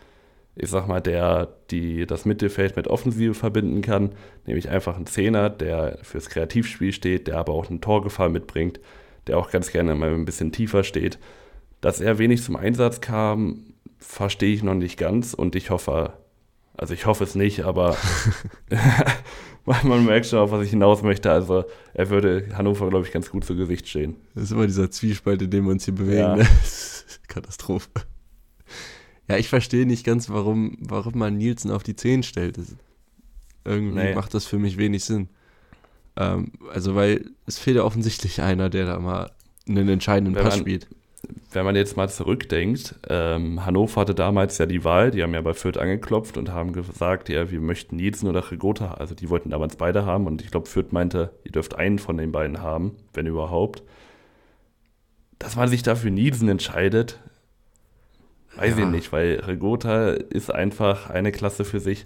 ich sag mal, der die das Mittelfeld mit Offensive verbinden kann, nämlich einfach ein Zehner, der fürs Kreativspiel steht, der aber auch einen Torgefahr mitbringt, der auch ganz gerne mal ein bisschen tiefer steht. Dass er wenig zum Einsatz kam, verstehe ich noch nicht ganz und ich hoffe, also ich hoffe es nicht, aber man merkt schon, auf was ich hinaus möchte. Also er würde Hannover, glaube ich, ganz gut zu Gesicht stehen. Das ist immer dieser Zwiespalt, in dem wir uns hier bewegen. Ja. Ne? Katastrophe. Ja, ich verstehe nicht ganz, warum, warum man Nielsen auf die 10 stellt. Das, irgendwie nee. macht das für mich wenig Sinn. Ähm, also, weil es fehlt ja offensichtlich einer, der da mal einen entscheidenden wenn Pass man, spielt. Wenn man jetzt mal zurückdenkt, ähm, Hannover hatte damals ja die Wahl, die haben ja bei Fürth angeklopft und haben gesagt, ja, wir möchten Nielsen oder Regota, also die wollten damals beide haben und ich glaube, Fürth meinte, ihr dürft einen von den beiden haben, wenn überhaupt. Dass man sich dafür Nielsen entscheidet, Weiß ja. ich nicht, weil Regota ist einfach eine Klasse für sich.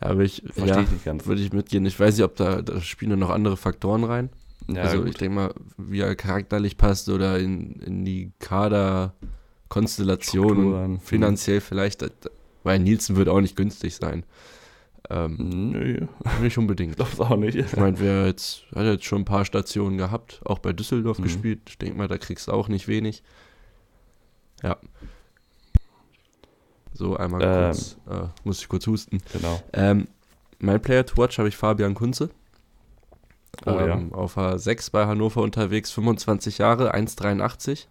Ja, aber ich, Verstehe ja, ich nicht ganz. Würde ich mitgehen. Ich weiß nicht, ob da, da spielen noch andere Faktoren rein. Ja, also gut. ich denke mal, wie er charakterlich passt oder in, in die Kaderkonstellation und mhm. finanziell vielleicht, weil Nielsen wird auch nicht günstig sein. Ähm, Nö. Nicht unbedingt. Glaub's auch nicht. Ich meine, wer jetzt, hat jetzt schon ein paar Stationen gehabt, auch bei Düsseldorf mhm. gespielt. Ich denke mal, da kriegst du auch nicht wenig. Ja. So, einmal ähm, kurz, äh, muss ich kurz husten. Genau. Ähm, mein Player to Watch habe ich Fabian Kunze. Oh, ähm, ja. Auf A6 bei Hannover unterwegs, 25 Jahre, 1,83.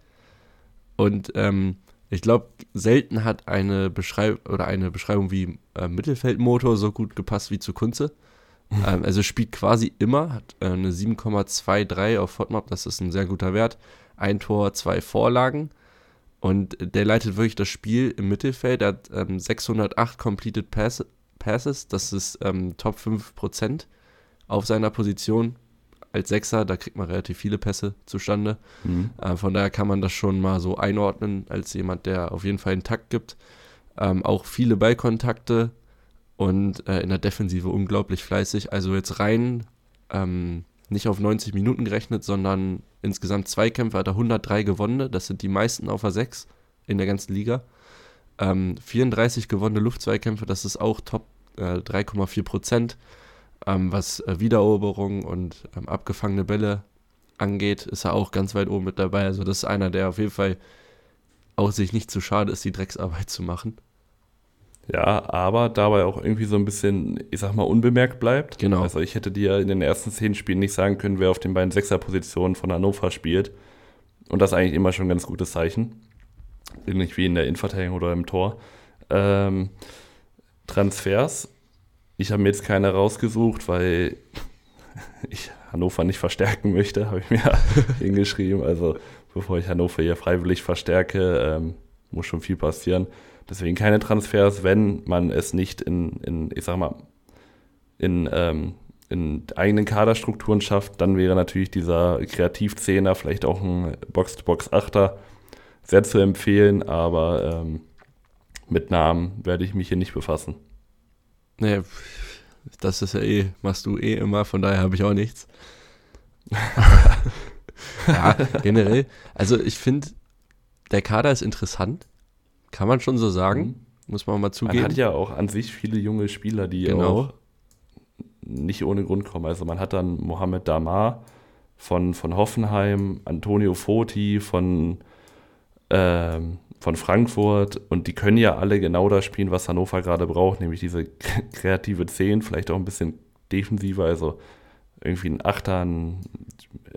Und ähm, Ich glaube, selten hat eine Beschreibung oder eine Beschreibung wie äh, Mittelfeldmotor so gut gepasst wie zu Kunze. ähm, also spielt quasi immer, hat äh, eine 7,23 auf Hotmap, das ist ein sehr guter Wert. Ein Tor, zwei Vorlagen. Und der leitet wirklich das Spiel im Mittelfeld. Er hat ähm, 608 Completed Pass Passes, das ist ähm, Top 5% auf seiner Position als Sechser, da kriegt man relativ viele Pässe zustande. Mhm. Äh, von daher kann man das schon mal so einordnen als jemand, der auf jeden Fall einen Takt gibt. Ähm, auch viele Ballkontakte und äh, in der Defensive unglaublich fleißig. Also jetzt rein ähm, nicht auf 90 Minuten gerechnet, sondern insgesamt Zweikämpfe hat er 103 gewonnene. Das sind die meisten auf der 6 in der ganzen Liga. Ähm, 34 gewonnene Luftzweikämpfe, das ist auch Top äh, 3,4 Prozent. Ähm, was äh, Wiedereroberung und ähm, abgefangene Bälle angeht, ist er auch ganz weit oben mit dabei. Also das ist einer, der auf jeden Fall auch sich nicht zu schade ist, die Drecksarbeit zu machen. Ja, aber dabei auch irgendwie so ein bisschen, ich sag mal, unbemerkt bleibt. Genau. Also ich hätte dir in den ersten zehn Spielen nicht sagen können, wer auf den beiden Sechserpositionen von Hannover spielt. Und das ist eigentlich immer schon ein ganz gutes Zeichen. Ähnlich wie in der Innenverteidigung oder im Tor. Ähm, Transfers ich habe mir jetzt keine rausgesucht, weil ich Hannover nicht verstärken möchte, habe ich mir hingeschrieben. Also bevor ich Hannover hier freiwillig verstärke, ähm, muss schon viel passieren. Deswegen keine Transfers, wenn man es nicht in, in ich sag mal, in, ähm, in eigenen Kaderstrukturen schafft, dann wäre natürlich dieser Kreativzehner, vielleicht auch ein Box-to-Box-Achter, sehr zu empfehlen, aber ähm, mit Namen werde ich mich hier nicht befassen. Nee, das ist ja eh, machst du eh immer, von daher habe ich auch nichts. ja, generell. Also ich finde, der Kader ist interessant. Kann man schon so sagen. Mhm. Muss man mal zugeben. Man hat ja auch an sich viele junge Spieler, die genau. auch nicht ohne Grund kommen. Also man hat dann Mohamed Damar von, von Hoffenheim, Antonio Foti von ähm, von Frankfurt und die können ja alle genau das spielen, was Hannover gerade braucht, nämlich diese kreative 10, vielleicht auch ein bisschen defensiver, also irgendwie ein Achter, ein,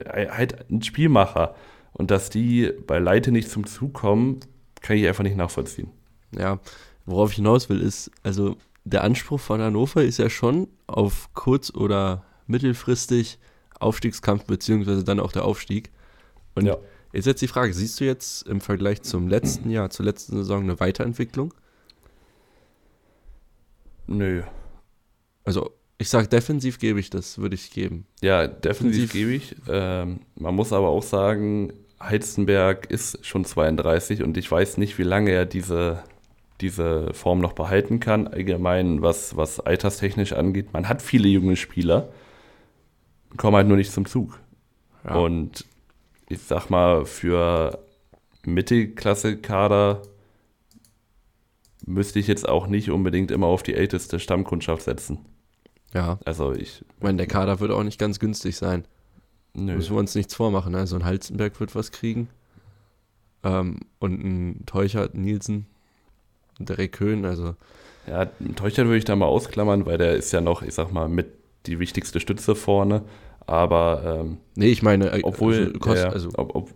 halt ein Spielmacher. Und dass die bei Leite nicht zum Zug kommen, kann ich einfach nicht nachvollziehen. Ja, worauf ich hinaus will, ist, also der Anspruch von Hannover ist ja schon auf kurz- oder mittelfristig Aufstiegskampf, beziehungsweise dann auch der Aufstieg. Und ja. Ist jetzt die Frage, siehst du jetzt im Vergleich zum letzten Jahr, zur letzten Saison eine Weiterentwicklung? Nö. Also ich sage, defensiv gebe ich das, würde ich geben. Ja, defensiv, defensiv. gebe ich. Ähm, man muss aber auch sagen, Heizenberg ist schon 32 und ich weiß nicht, wie lange er diese, diese Form noch behalten kann. Allgemein, was, was alterstechnisch angeht. Man hat viele junge Spieler, kommen halt nur nicht zum Zug. Ja. Und ich sag mal, für Mittelklasse-Kader müsste ich jetzt auch nicht unbedingt immer auf die älteste Stammkundschaft setzen. Ja. Also ich. Ich meine, der Kader wird auch nicht ganz günstig sein. Nö. Müssen wir uns nichts vormachen. Also ein Halzenberg wird was kriegen. Ähm, und ein Teuchert, Nielsen, Derek Köhn, also. Ja, Teuchert würde ich da mal ausklammern, weil der ist ja noch, ich sag mal, mit die wichtigste Stütze vorne. Aber ähm, nee, ich meine, äh, obwohl also, kost, ja, also ob, ob,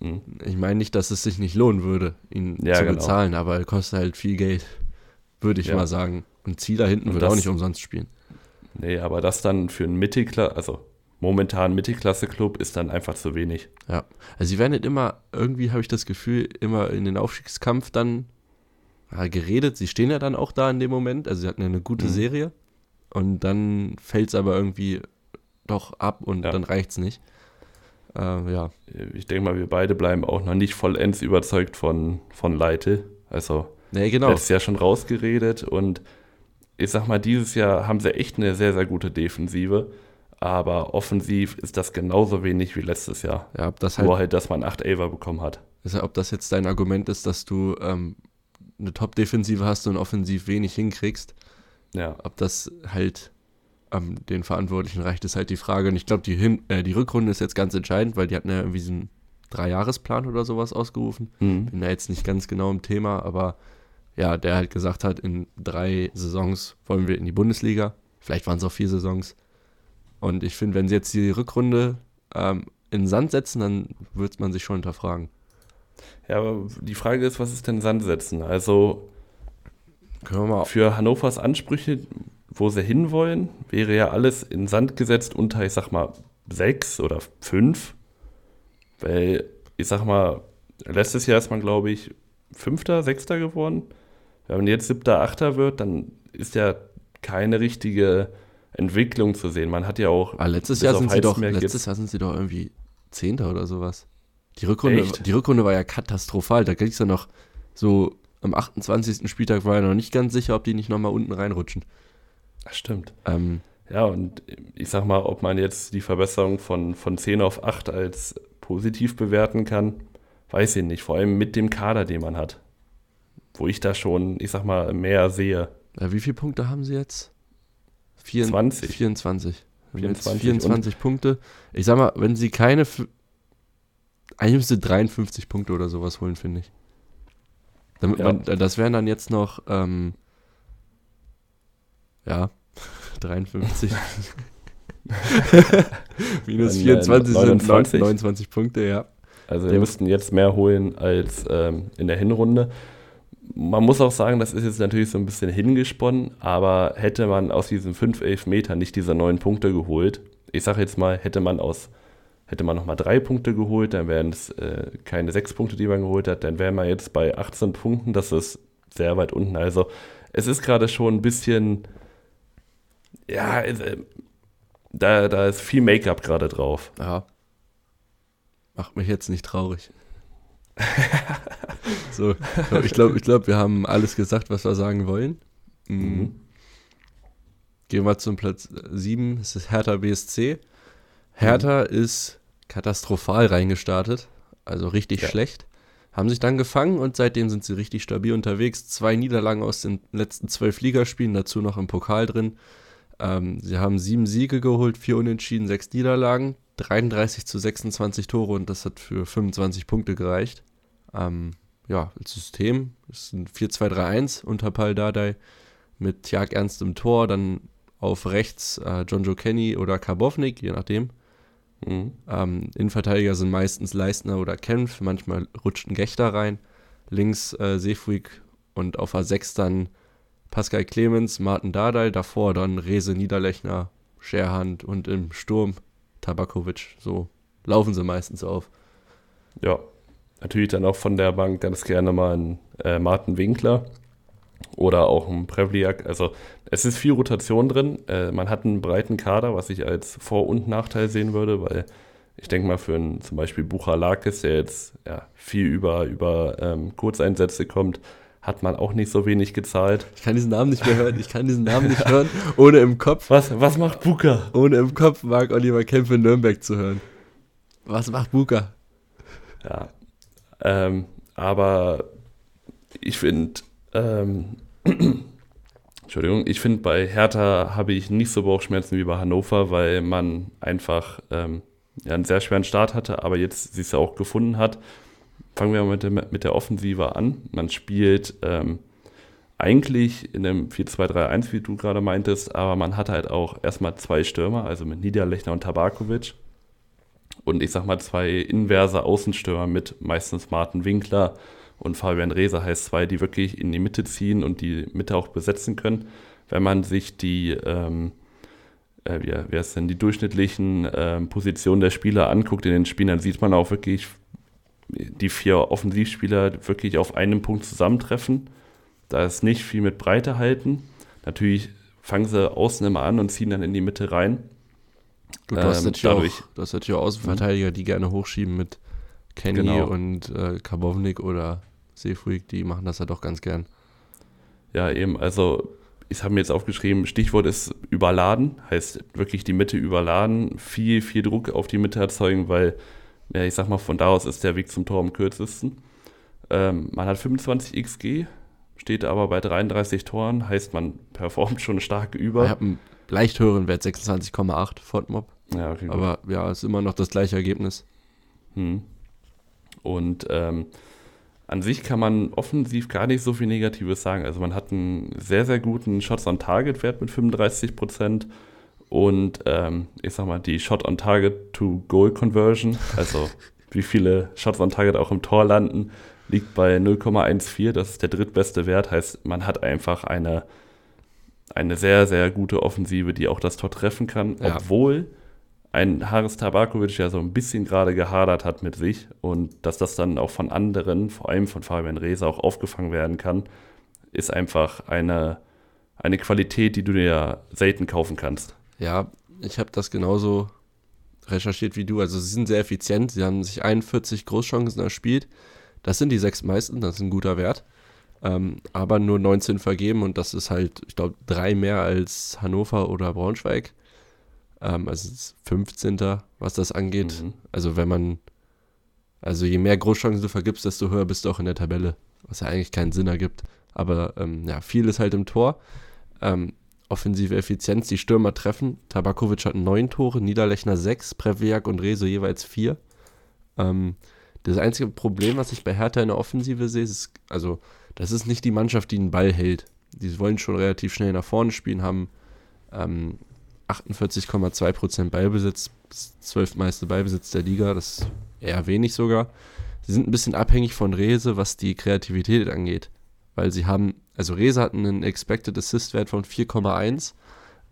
hm. ich meine nicht, dass es sich nicht lohnen würde, ihn ja, zu genau. bezahlen, aber er kostet halt viel Geld, würde ich ja. mal sagen. Und Zieler hinten würde auch nicht umsonst spielen. Nee, aber das dann für einen Mittelklasse, also momentan Mittelklasse-Club ist dann einfach zu wenig. Ja, also sie werden nicht immer, irgendwie habe ich das Gefühl, immer in den Aufstiegskampf dann ja, geredet. Sie stehen ja dann auch da in dem Moment, also sie hatten ja eine gute mhm. Serie und dann fällt es aber irgendwie doch ab und ja. dann es nicht. Äh, ja. Ich denke mal, wir beide bleiben auch noch nicht vollends überzeugt von, von Leite. Also, nee, genau. letztes Jahr schon rausgeredet und ich sag mal, dieses Jahr haben sie echt eine sehr, sehr gute Defensive. Aber offensiv ist das genauso wenig wie letztes Jahr. Ja, ob das halt, Nur halt, dass man 8 Elver bekommen hat. Ist ja, ob das jetzt dein Argument ist, dass du ähm, eine Top-Defensive hast und offensiv wenig hinkriegst. Ja. Ob das halt ähm, den Verantwortlichen reicht, ist halt die Frage. Und ich glaube, die, äh, die Rückrunde ist jetzt ganz entscheidend, weil die hatten ja irgendwie so einen Dreijahresplan oder sowas ausgerufen. Mhm. Bin da jetzt nicht ganz genau im Thema, aber ja, der halt gesagt hat, in drei Saisons wollen wir in die Bundesliga. Vielleicht waren es auch vier Saisons. Und ich finde, wenn sie jetzt die Rückrunde ähm, in Sand setzen, dann wird man sich schon hinterfragen. Ja, aber die Frage ist, was ist denn Sand setzen? Also für Hannovers Ansprüche, wo sie hinwollen, wäre ja alles in Sand gesetzt unter, ich sag mal, sechs oder fünf. Weil, ich sag mal, letztes Jahr ist man, glaube ich, Fünfter, Sechster geworden. Wenn man jetzt Siebter, Achter wird, dann ist ja keine richtige Entwicklung zu sehen. Man hat ja auch. Ah, letztes Jahr sind sie doch, letztes Jahr sind sie doch irgendwie Zehnter oder sowas. Die Rückrunde, Echt? die Rückrunde war ja katastrophal. Da es ja noch so am 28. Spieltag war ja noch nicht ganz sicher, ob die nicht nochmal unten reinrutschen. Ach, stimmt. Ähm, Ja, und ich sag mal, ob man jetzt die Verbesserung von, von 10 auf 8 als positiv bewerten kann, weiß ich nicht. Vor allem mit dem Kader, den man hat. Wo ich da schon, ich sag mal, mehr sehe. ja, wie viele Punkte haben sie jetzt? Vier, 20. 24. Wir haben jetzt 24 24 Punkte. Ich sag mal, wenn sie keine. Eigentlich müsste 53 Punkte oder sowas holen, finde ich. Damit Ja. man, das wären dann jetzt noch. Ähm, ja, 53. Minus Dann, äh, 24 sind 29. 29 Punkte, ja. Also wir müssten jetzt mehr holen als ähm, in der Hinrunde. Man muss auch sagen, das ist jetzt natürlich so ein bisschen hingesponnen, aber hätte man aus diesen 5, 11 Metern nicht diese 9 Punkte geholt, ich sage jetzt mal, hätte man aus, hätte man nochmal 3 Punkte geholt, dann wären es äh, keine 6 Punkte, die man geholt hat, dann wären wir jetzt bei 18 Punkten, das ist sehr weit unten. Also es ist gerade schon ein bisschen, ja, äh, da, da ist viel Make-up gerade drauf. Ja. Macht mich jetzt nicht traurig. so, ich glaube, ich glaub, wir haben alles gesagt, was wir sagen wollen. Mhm. Mhm. Gehen wir zum Platz 7, das ist Hertha BSC. Hertha ist katastrophal reingestartet, also richtig Ja. schlecht. Haben sich dann gefangen und seitdem sind sie richtig stabil unterwegs. Zwei Niederlagen aus den letzten zwölf Ligaspielen, dazu noch im Pokal drin. Ähm, sie haben sieben Siege geholt, vier Unentschieden, sechs Niederlagen, 33 zu 26 Tore und das hat für 25 Punkte gereicht. Ähm, ja, das System ist ein 4-2-3-1 unter Paul Dardai mit Tjag Ernst im Tor, dann auf rechts äh, John Joe Kenny oder Karbovnik, je nachdem. Mhm. Ähm, Innenverteidiger sind meistens Leistner oder Kempf, manchmal rutscht ein Gechter rein. Links äh, Seefuig und auf A6 dann Pascal Clemens, Martin Dardai, davor dann Rese Niederlechner, Scherhand und im Sturm Tabakovic. So laufen sie meistens auf. Ja, natürlich dann auch von der Bank ganz gerne mal ein äh, Martin Winkler oder auch ein Prevliak. Also es ist viel Rotation drin. Äh, man hat einen breiten Kader, was ich als Vor- und Nachteil sehen würde, weil ich denke mal für einen zum Beispiel Bucher Lakis, der jetzt ja, viel über, über ähm, Kurzeinsätze kommt, hat man auch nicht so wenig gezahlt. Ich kann diesen Namen nicht mehr hören. Ich kann diesen Namen nicht hören, ohne im Kopf, Was, was macht Bucher? ohne im Kopf Marc Oliver Kempf in Nürnberg zu hören. Was macht Buka? Ja, ähm, aber ich finde, ähm, Entschuldigung, ich finde, bei Hertha habe ich nicht so Bauchschmerzen wie bei Hannover, weil man einfach ähm, ja, einen sehr schweren Start hatte, aber jetzt sich ja auch gefunden hat. Fangen wir mal mit, dem, mit der Offensive an. Man spielt ähm, eigentlich in einem 4-2-3-1, wie du gerade meintest, aber man hat halt auch erstmal zwei Stürmer, also mit Niederlechner und Tabakovic. Und ich sag mal zwei inverse Außenstürmer mit meistens Martin Winkler und Fabian Reese heißt zwei, die wirklich in die Mitte ziehen und die Mitte auch besetzen können. Wenn man sich die, ähm, äh, wie, wie denn, die durchschnittlichen ähm, Positionen der Spieler anguckt in den Spielen, dann sieht man auch wirklich die vier Offensivspieler wirklich auf einem Punkt zusammentreffen. Da ist nicht viel mit Breite halten. Natürlich fangen sie außen immer an und ziehen dann in die Mitte rein. Gut, du hast Ähm, natürlich dadurch- auch, du hast natürlich auch Außenverteidiger, die gerne hochschieben mit Kenny Genau. und äh, Karbovnik oder Seefuig, die machen das ja doch ganz gern. Ja, eben, also ich habe mir jetzt aufgeschrieben, Stichwort ist überladen, heißt wirklich die Mitte überladen, viel, viel Druck auf die Mitte erzeugen, weil, ja, ich sag mal, von da aus ist der Weg zum Tor am kürzesten. Ähm, man hat 25 XG, steht aber bei 33 Toren, heißt man performt schon stark Ich über. habe einen leicht höheren Wert, 26,8 Fortmob, Ja, okay, gut. aber ja, ist immer noch das gleiche Ergebnis. Hm. Und ähm, an sich kann man offensiv gar nicht so viel Negatives sagen. Also man hat einen sehr, sehr guten Shots-on-Target-Wert mit 35 Prozent und ähm, ich sag mal die Shot-on-Target-to-Goal-Conversion, also wie viele Shots on Target auch im Tor landen, liegt bei 0,14. Das ist der drittbeste Wert. Heißt, man hat einfach eine, eine sehr, sehr gute Offensive, die auch das Tor treffen kann, ja. obwohl ein Haris Tabakovic ja so ein bisschen gerade gehadert hat mit sich und dass das dann auch von anderen, vor allem von Fabian Reese, auch aufgefangen werden kann, ist einfach eine, eine Qualität, die du dir ja selten kaufen kannst. Ja, ich habe das genauso recherchiert wie du. Also sie sind sehr effizient. Sie haben sich 41 Großchancen erspielt. Das sind die sechs meisten, das ist ein guter Wert. Ähm, aber nur 19 vergeben und das ist halt, ich glaube, drei mehr als Hannover oder Braunschweig. Ähm, also 15. was das angeht. Mhm. Also wenn man, also je mehr Großchancen du vergibst, desto höher bist du auch in der Tabelle. Was ja eigentlich keinen Sinn ergibt. Aber ähm, ja, viel ist halt im Tor. Ähm, offensive Effizienz, die Stürmer treffen. Tabakovic hat neun Tore, Niederlechner sechs, Previak und Rezo jeweils vier. Ähm, das einzige Problem, was ich bei Hertha in der Offensive sehe, ist, also, das ist nicht die Mannschaft, die einen Ball hält. Die wollen schon relativ schnell nach vorne spielen, haben ähm, 48,2% Ballbesitz, zwölftmeiste Ballbesitz der Liga, das ist eher wenig sogar. Sie sind ein bisschen abhängig von Rese, was die Kreativität angeht, weil sie haben also Reza hat einen Expected Assist Wert von 4,1.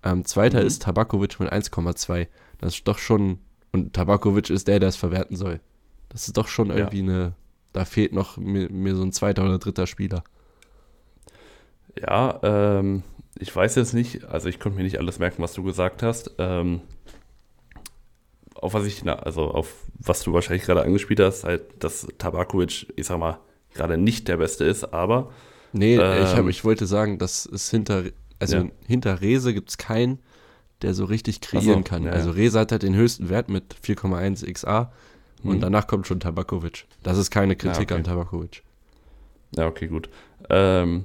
Ähm, zweiter mhm. ist Tabakovic mit 1,2. Das ist doch schon, und Tabakovic ist der, der es verwerten soll. Das ist doch schon irgendwie ja. eine, da fehlt noch mir, mir, so ein zweiter oder dritter Spieler. Ja, ähm, ich weiß jetzt nicht, also ich konnte mir nicht alles merken, was du gesagt hast. Ähm, auf was ich, na, also auf was du wahrscheinlich gerade angespielt hast, halt, dass Tabakovic, ich sag mal, gerade nicht der Beste ist, aber Nee, ähm, ich, hab, ich wollte sagen, dass es hinter, also ja. hinter Rese gibt es keinen, der so richtig kreieren so, kann. Ja, also Rese hat halt den höchsten Wert mit 4,1 XA und hm. danach kommt schon Tabakovic. Das ist keine Kritik ja, okay. an Tabakovic. Ja, okay, gut. Ähm,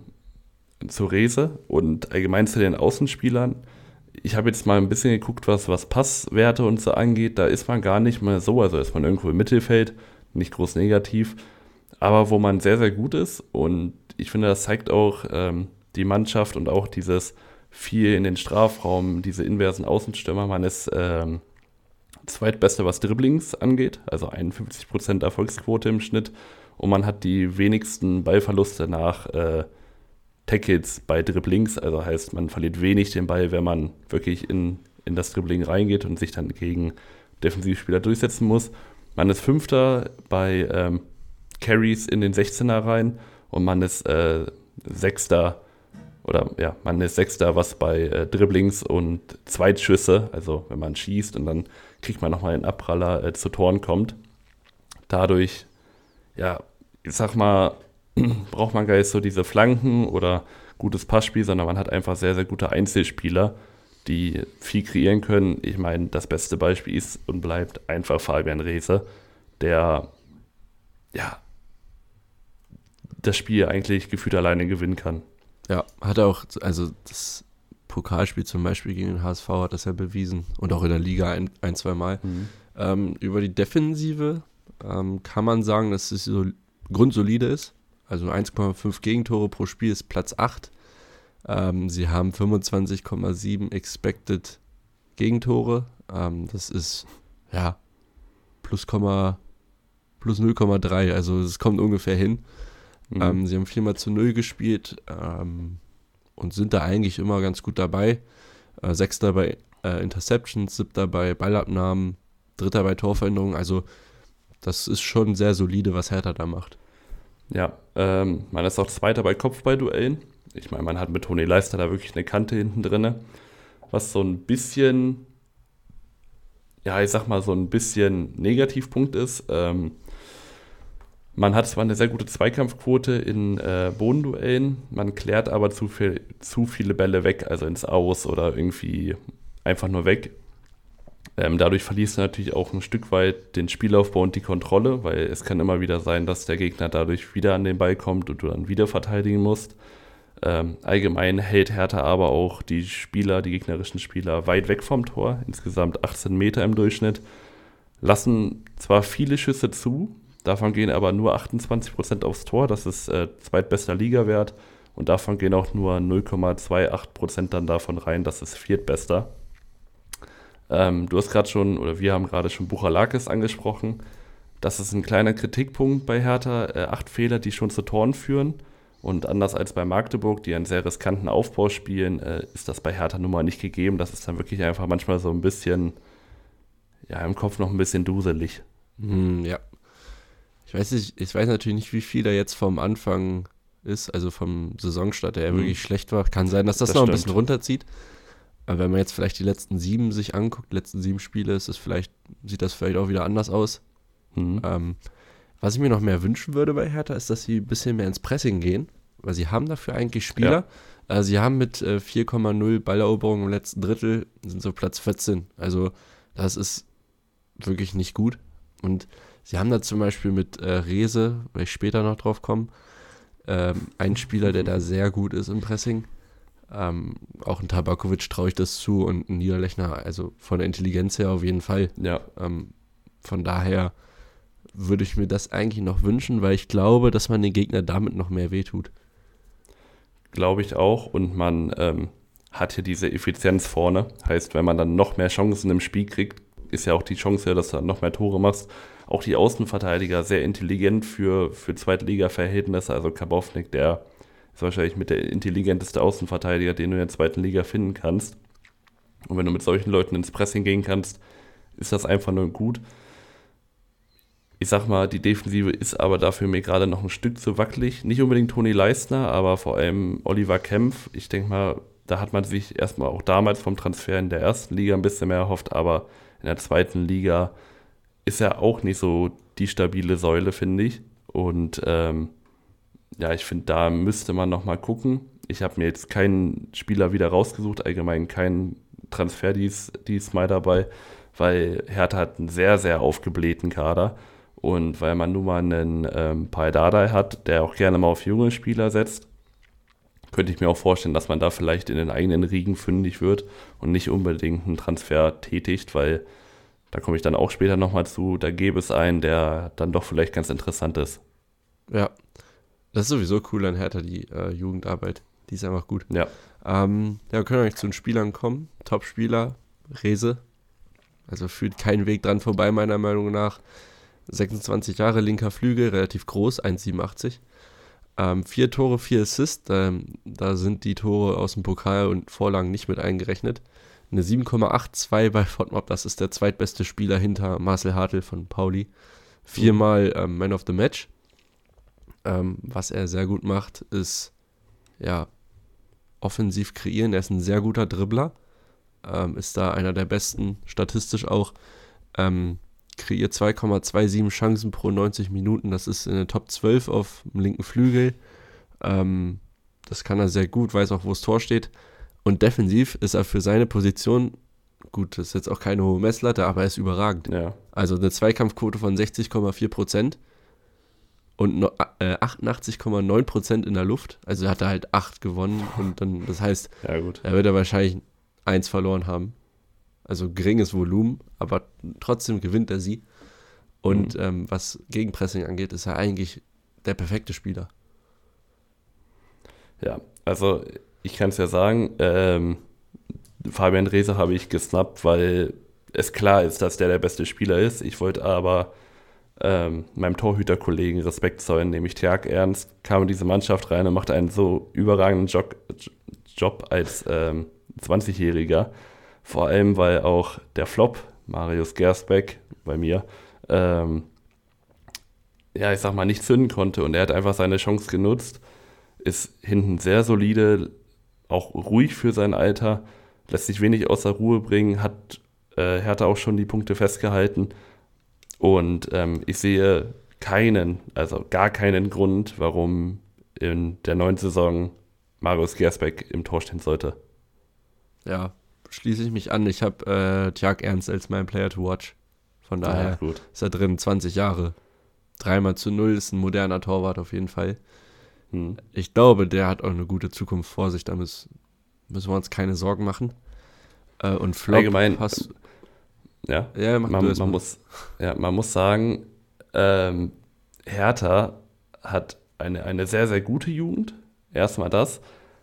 zu Rese und allgemein zu den Außenspielern. Ich habe jetzt mal ein bisschen geguckt, was, was Passwerte und so angeht. Da ist man gar nicht mal so, also ist man irgendwo im Mittelfeld, nicht groß negativ. Aber wo man sehr, sehr gut ist und ich finde, das zeigt auch ähm, die Mannschaft und auch dieses viel in den Strafraum, diese inversen Außenstürmer. Man ist ähm, zweitbeste, was Dribblings angeht, also 51% Erfolgsquote im Schnitt. Und man hat die wenigsten Ballverluste nach äh, Tackles bei Dribblings. Also heißt, man verliert wenig den Ball, wenn man wirklich in, in das Dribbling reingeht und sich dann gegen Defensivspieler durchsetzen muss. Man ist Fünfter bei ähm, Carries in den 16er rein und man ist äh, Sechster oder ja, man ist Sechster, was bei äh, Dribblings und Zweitschüsse, also wenn man schießt und dann kriegt man nochmal einen Abpraller äh, zu Toren kommt. Dadurch, ja, ich sag mal, braucht man gar nicht so diese Flanken oder gutes Passspiel, sondern man hat einfach sehr, sehr gute Einzelspieler, die viel kreieren können. Ich meine, das beste Beispiel ist und bleibt einfach Fabian Reese, der ja das Spiel eigentlich gefühlt alleine gewinnen kann. Ja, hat er auch, also das Pokalspiel zum Beispiel gegen den HSV hat das ja bewiesen und auch in der Liga ein, ein zwei Mal. Mhm. Ähm, über die Defensive ähm, kann man sagen, dass es so grundsolide ist. Also 1,5 Gegentore pro Spiel ist Platz 8. Ähm, sie haben 25,7 Expected Gegentore. Ähm, das ist ja plus, plus 0,3. Also es kommt ungefähr hin. Mhm. Ähm, sie haben viermal zu null gespielt ähm, und sind da eigentlich immer ganz gut dabei. Äh, Sechster bei äh, Interceptions, siebter bei Ballabnahmen, dritter bei Torveränderungen. Also das ist schon sehr solide, was Hertha da macht. Ja, ähm, man ist auch Zweiter bei Kopfballduellen. Ich meine, man hat mit Toni Leister da wirklich eine Kante hinten drin, was so ein bisschen, ja, ich sag mal, so ein bisschen Negativpunkt ist. Ähm, man hat zwar eine sehr gute Zweikampfquote in äh, Bodenduellen, man klärt aber zu, viel, zu viele Bälle weg, also ins Aus oder irgendwie einfach nur weg. Ähm, dadurch verliest du natürlich auch ein Stück weit den Spielaufbau und die Kontrolle, weil es kann immer wieder sein, dass der Gegner dadurch wieder an den Ball kommt und du dann wieder verteidigen musst. Ähm, allgemein hält Hertha aber auch die Spieler, die gegnerischen Spieler, weit weg vom Tor, insgesamt 18 Meter im Durchschnitt, lassen zwar viele Schüsse zu, Davon gehen aber nur 28% aufs Tor, das ist äh, zweitbester Ligawert. Und davon gehen auch nur 0,28% dann davon rein, das ist viertbester. Ähm, du hast gerade schon, oder wir haben gerade schon Buchalakis angesprochen. das ist ein kleiner Kritikpunkt bei Hertha. Äh, acht Fehler, die schon zu Toren führen. Und anders als bei Magdeburg, die einen sehr riskanten Aufbau spielen, äh, ist das bei Hertha nun mal nicht gegeben. Das ist dann wirklich einfach manchmal so ein bisschen, ja, im Kopf noch ein bisschen duselig. Hm, ja. Ich weiß, nicht, ich weiß natürlich nicht, wie viel er jetzt vom Anfang ist, also vom Saisonstart, der hm. wirklich schlecht war. Kann sein, dass das, das noch stimmt. ein bisschen runterzieht. Aber wenn man jetzt vielleicht die letzten sieben sich anguckt, die letzten sieben Spiele, ist es vielleicht, sieht das vielleicht auch wieder anders aus. Mhm. Ähm, was ich mir noch mehr wünschen würde bei Hertha, ist, dass sie ein bisschen mehr ins Pressing gehen, weil sie haben dafür eigentlich Spieler. Ja. Äh, sie haben mit äh, 4,0 Balleroberung im letzten Drittel, sind so Platz 14. Also das ist wirklich nicht gut. Und sie haben da zum Beispiel mit äh, Rese, weil ich später noch drauf komme, ähm, einen Spieler, der da sehr gut ist im Pressing. Ähm, auch ein Tabakovic traue ich das zu und ein Niederlechner, also von der Intelligenz her auf jeden Fall. Ja. Ähm, von daher würde ich mir das eigentlich noch wünschen, weil ich glaube, dass man den Gegner damit noch mehr wehtut. Glaube ich auch. Und man ähm, hat hier diese Effizienz vorne. Heißt, wenn man dann noch mehr Chancen im Spiel kriegt, ist ja auch die Chance, dass du noch mehr Tore machst. Auch die Außenverteidiger sehr intelligent für, für Zweitliga-Verhältnisse. Also Kabownik, der ist wahrscheinlich mit der intelligenteste Außenverteidiger, den du in der zweiten Liga finden kannst. Und wenn du mit solchen Leuten ins Pressing gehen kannst, ist das einfach nur gut ich sag mal, die Defensive ist aber dafür mir gerade noch ein Stück zu wackelig. Nicht unbedingt Toni Leistner, aber vor allem Oliver Kempf. Ich denke mal, da hat man sich erstmal auch damals vom Transfer in der ersten Liga ein bisschen mehr erhofft, aber in der zweiten Liga ist er auch nicht so die stabile Säule, finde ich. Und ähm, ja, ich finde, da müsste man nochmal gucken. Ich habe mir jetzt keinen Spieler wieder rausgesucht, allgemein keinen Transfer dies, diesmal dabei, weil Hertha hat einen sehr, sehr aufgeblähten Kader. Und weil man nun mal einen ähm, Dardai hat, der auch gerne mal auf junge Spieler setzt, könnte ich mir auch vorstellen, dass man da vielleicht in den eigenen Riegen fündig wird und nicht unbedingt einen Transfer tätigt, weil da komme ich dann auch später nochmal zu, da gäbe es einen, der dann doch vielleicht ganz interessant ist. Ja, das ist sowieso cool an Hertha, die äh, Jugendarbeit. Die ist einfach gut. Ja. Ähm, ja, wir können eigentlich zu den Spielern kommen. Top-Spieler, Rese. Also führt keinen Weg dran vorbei, meiner Meinung nach. 26 Jahre, linker Flügel, relativ groß, 1,87. Ähm, vier Tore, vier Assists. Ähm, da sind die Tore aus dem Pokal und Vorlagen nicht mit eingerechnet. Eine 7,82 bei FODMAP, das ist der zweitbeste Spieler hinter Marcel Hartl von Pauli. Viermal ähm, Man of the Match. Ähm, was er sehr gut macht, ist ja offensiv kreieren. Er ist ein sehr guter Dribbler. Ähm, ist da einer der besten, statistisch auch. Ähm, kreiert 2,27 Chancen pro 90 Minuten. Das ist in der Top 12 auf dem linken Flügel. Ähm, das kann er sehr gut, weiß auch, wo das Tor steht. Und defensiv ist er für seine Position, gut, das ist jetzt auch keine hohe Messlatte, aber er ist überragend. Ja. Also eine Zweikampfquote von 60,4 Prozent und äh, 88,9 Prozent in der Luft. Also hat er halt 8 gewonnen und dann, das heißt, ja, er wird er wahrscheinlich 1 verloren haben. Also geringes Volumen, aber trotzdem gewinnt er sie. Und mhm. ähm, was Gegenpressing angeht, ist er eigentlich der perfekte Spieler. Ja, also ich kann es ja sagen, ähm, Fabian Rehse habe ich gesnappt, weil es klar ist, dass der der beste Spieler ist. Ich wollte aber ähm, meinem Torhüterkollegen Respekt zollen, nämlich Tjag Ernst, kam in diese Mannschaft rein und machte einen so überragenden Job, Job als ähm, 20-Jähriger. Vor allem, weil auch der Flop, Marius Gersbeck, bei mir, ähm, ja, ich sag mal, nicht zünden konnte und er hat einfach seine Chance genutzt, ist hinten sehr solide, auch ruhig für sein Alter, lässt sich wenig außer Ruhe bringen, hat äh, Hertha auch schon die Punkte festgehalten und ähm, ich sehe keinen, also gar keinen Grund, warum in der neuen Saison Marius Gersbeck im Tor stehen sollte. Ja, schließe ich mich an. Ich habe äh, Tjag Ernst als mein Player to watch. Von daher ja, ist er drin, 20 Jahre. Dreimal zu null ist ein moderner Torwart auf jeden Fall. Hm. Ich glaube, der hat auch eine gute Zukunft vor sich. Da müssen, müssen wir uns keine Sorgen machen. Äh, und Flop Allgemein, hast, ja, ja man, man muss, ja, man muss sagen, ähm, Hertha hat eine, eine sehr, sehr gute Jugend. Erstmal das.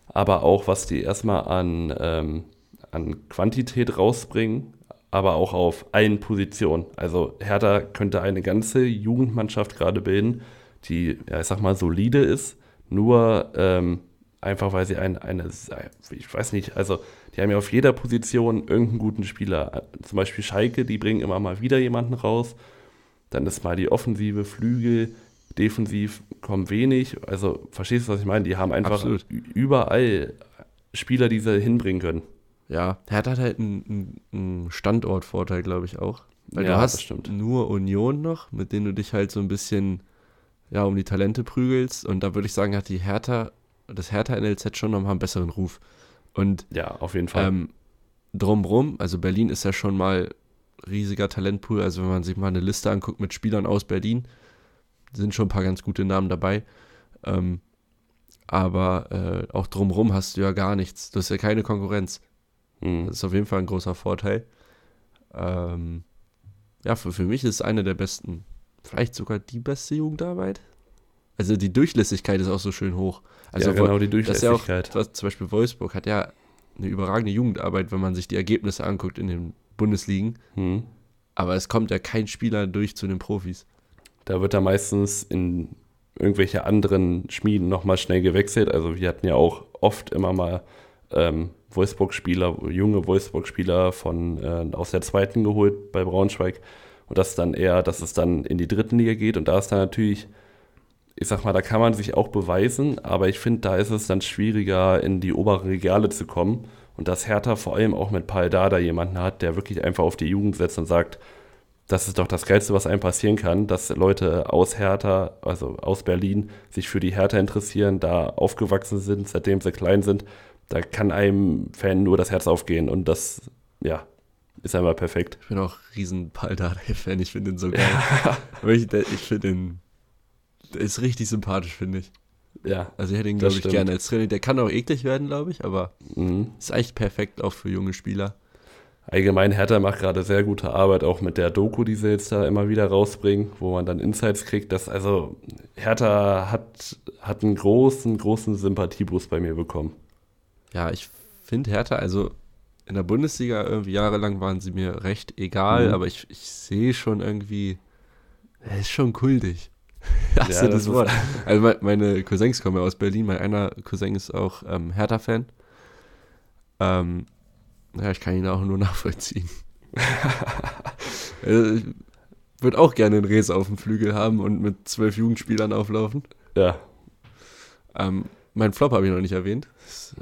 Aber auch, was die erstmal an ähm, an Quantität rausbringen, aber auch auf allen Positionen. Also Hertha könnte eine ganze Jugendmannschaft gerade bilden, die, ja, ich sag mal, solide ist, nur ähm, einfach weil sie ein, eine, ich weiß nicht, also die haben ja auf jeder Position irgendeinen guten Spieler. Zum Beispiel Schalke, die bringen immer mal wieder jemanden raus. Dann ist mal die Offensive, Flügel, defensiv kommen wenig. Also verstehst du, was ich meine? Die haben einfach Absolut. überall Spieler, die sie hinbringen können. Ja, er hat halt einen, einen Standortvorteil, glaube ich, auch. Weil ja, du hast nur Union noch, mit denen du dich halt so ein bisschen ja, um die Talente prügelst. Und da würde ich sagen, hat die Hertha, das Hertha NLZ schon nochmal einen besseren Ruf. Und ja, auf jeden Fall. Ähm, drumrum, also Berlin ist ja schon mal riesiger Talentpool. Also wenn man sich mal eine Liste anguckt mit Spielern aus Berlin, sind schon ein paar ganz gute Namen dabei. Ähm, aber äh, auch drumrum hast du ja gar nichts. Du hast ja keine Konkurrenz. Mhm. Das ist auf jeden Fall ein großer Vorteil. Ähm, ja, für, für mich ist es eine der besten, vielleicht sogar die beste Jugendarbeit. Also die Durchlässigkeit ist auch so schön hoch. Also ja, genau, die Durchlässigkeit. Ja auch, zum Beispiel Wolfsburg hat ja eine überragende Jugendarbeit, wenn man sich die Ergebnisse anguckt in den Bundesligen. Mhm. Aber es kommt ja kein Spieler durch zu den Profis. Da wird er meistens in irgendwelche anderen Schmieden nochmal schnell gewechselt. Also wir hatten ja auch oft immer mal ähm, Wolfsburg-Spieler, junge Wolfsburg-Spieler von äh, aus der zweiten geholt bei Braunschweig. Und das dann eher, dass es dann in die dritten Liga geht. Und da ist dann natürlich, ich sag mal, da kann man sich auch beweisen, aber ich finde, da ist es dann schwieriger, in die oberen Regale zu kommen. Und dass Hertha vor allem auch mit Paul Dada jemanden hat, der wirklich einfach auf die Jugend setzt und sagt, das ist doch das Geilste, was einem passieren kann, dass Leute aus Hertha, also aus Berlin, sich für die Hertha interessieren, da aufgewachsen sind, seitdem sie klein sind. Da kann einem Fan nur das Herz aufgehen und das, ja, ist einmal perfekt. Ich bin auch riesen Paldada-Fan, ich finde ihn so geil. ich, ich finde ihn, der ist richtig sympathisch, finde ich. Ja. Also ich hätte ihn, glaube ich, stimmt. gerne als Trainer. Der kann auch eklig werden, glaube ich, aber mhm. ist eigentlich perfekt auch für junge Spieler. Allgemein Hertha macht gerade sehr gute Arbeit, auch mit der Doku, die sie jetzt da immer wieder rausbringen, wo man dann Insights kriegt. Dass, also Hertha hat, hat einen großen, großen Sympathieboost bei mir bekommen. Ja, ich finde Hertha, also in der Bundesliga irgendwie jahrelang waren sie mir recht egal, mhm. aber ich, ich sehe schon irgendwie, er ist schon kultig. Hast ja, du das, das Wort? Also meine Cousins kommen ja aus Berlin, mein einer Cousin ist auch ähm, Hertha-Fan. Ähm, ja, ich kann ihn auch nur nachvollziehen. also, ich würde auch gerne einen Res auf dem Flügel haben und mit zwölf Jugendspielern auflaufen. Ja. Ähm, mein Flop habe ich noch nicht erwähnt.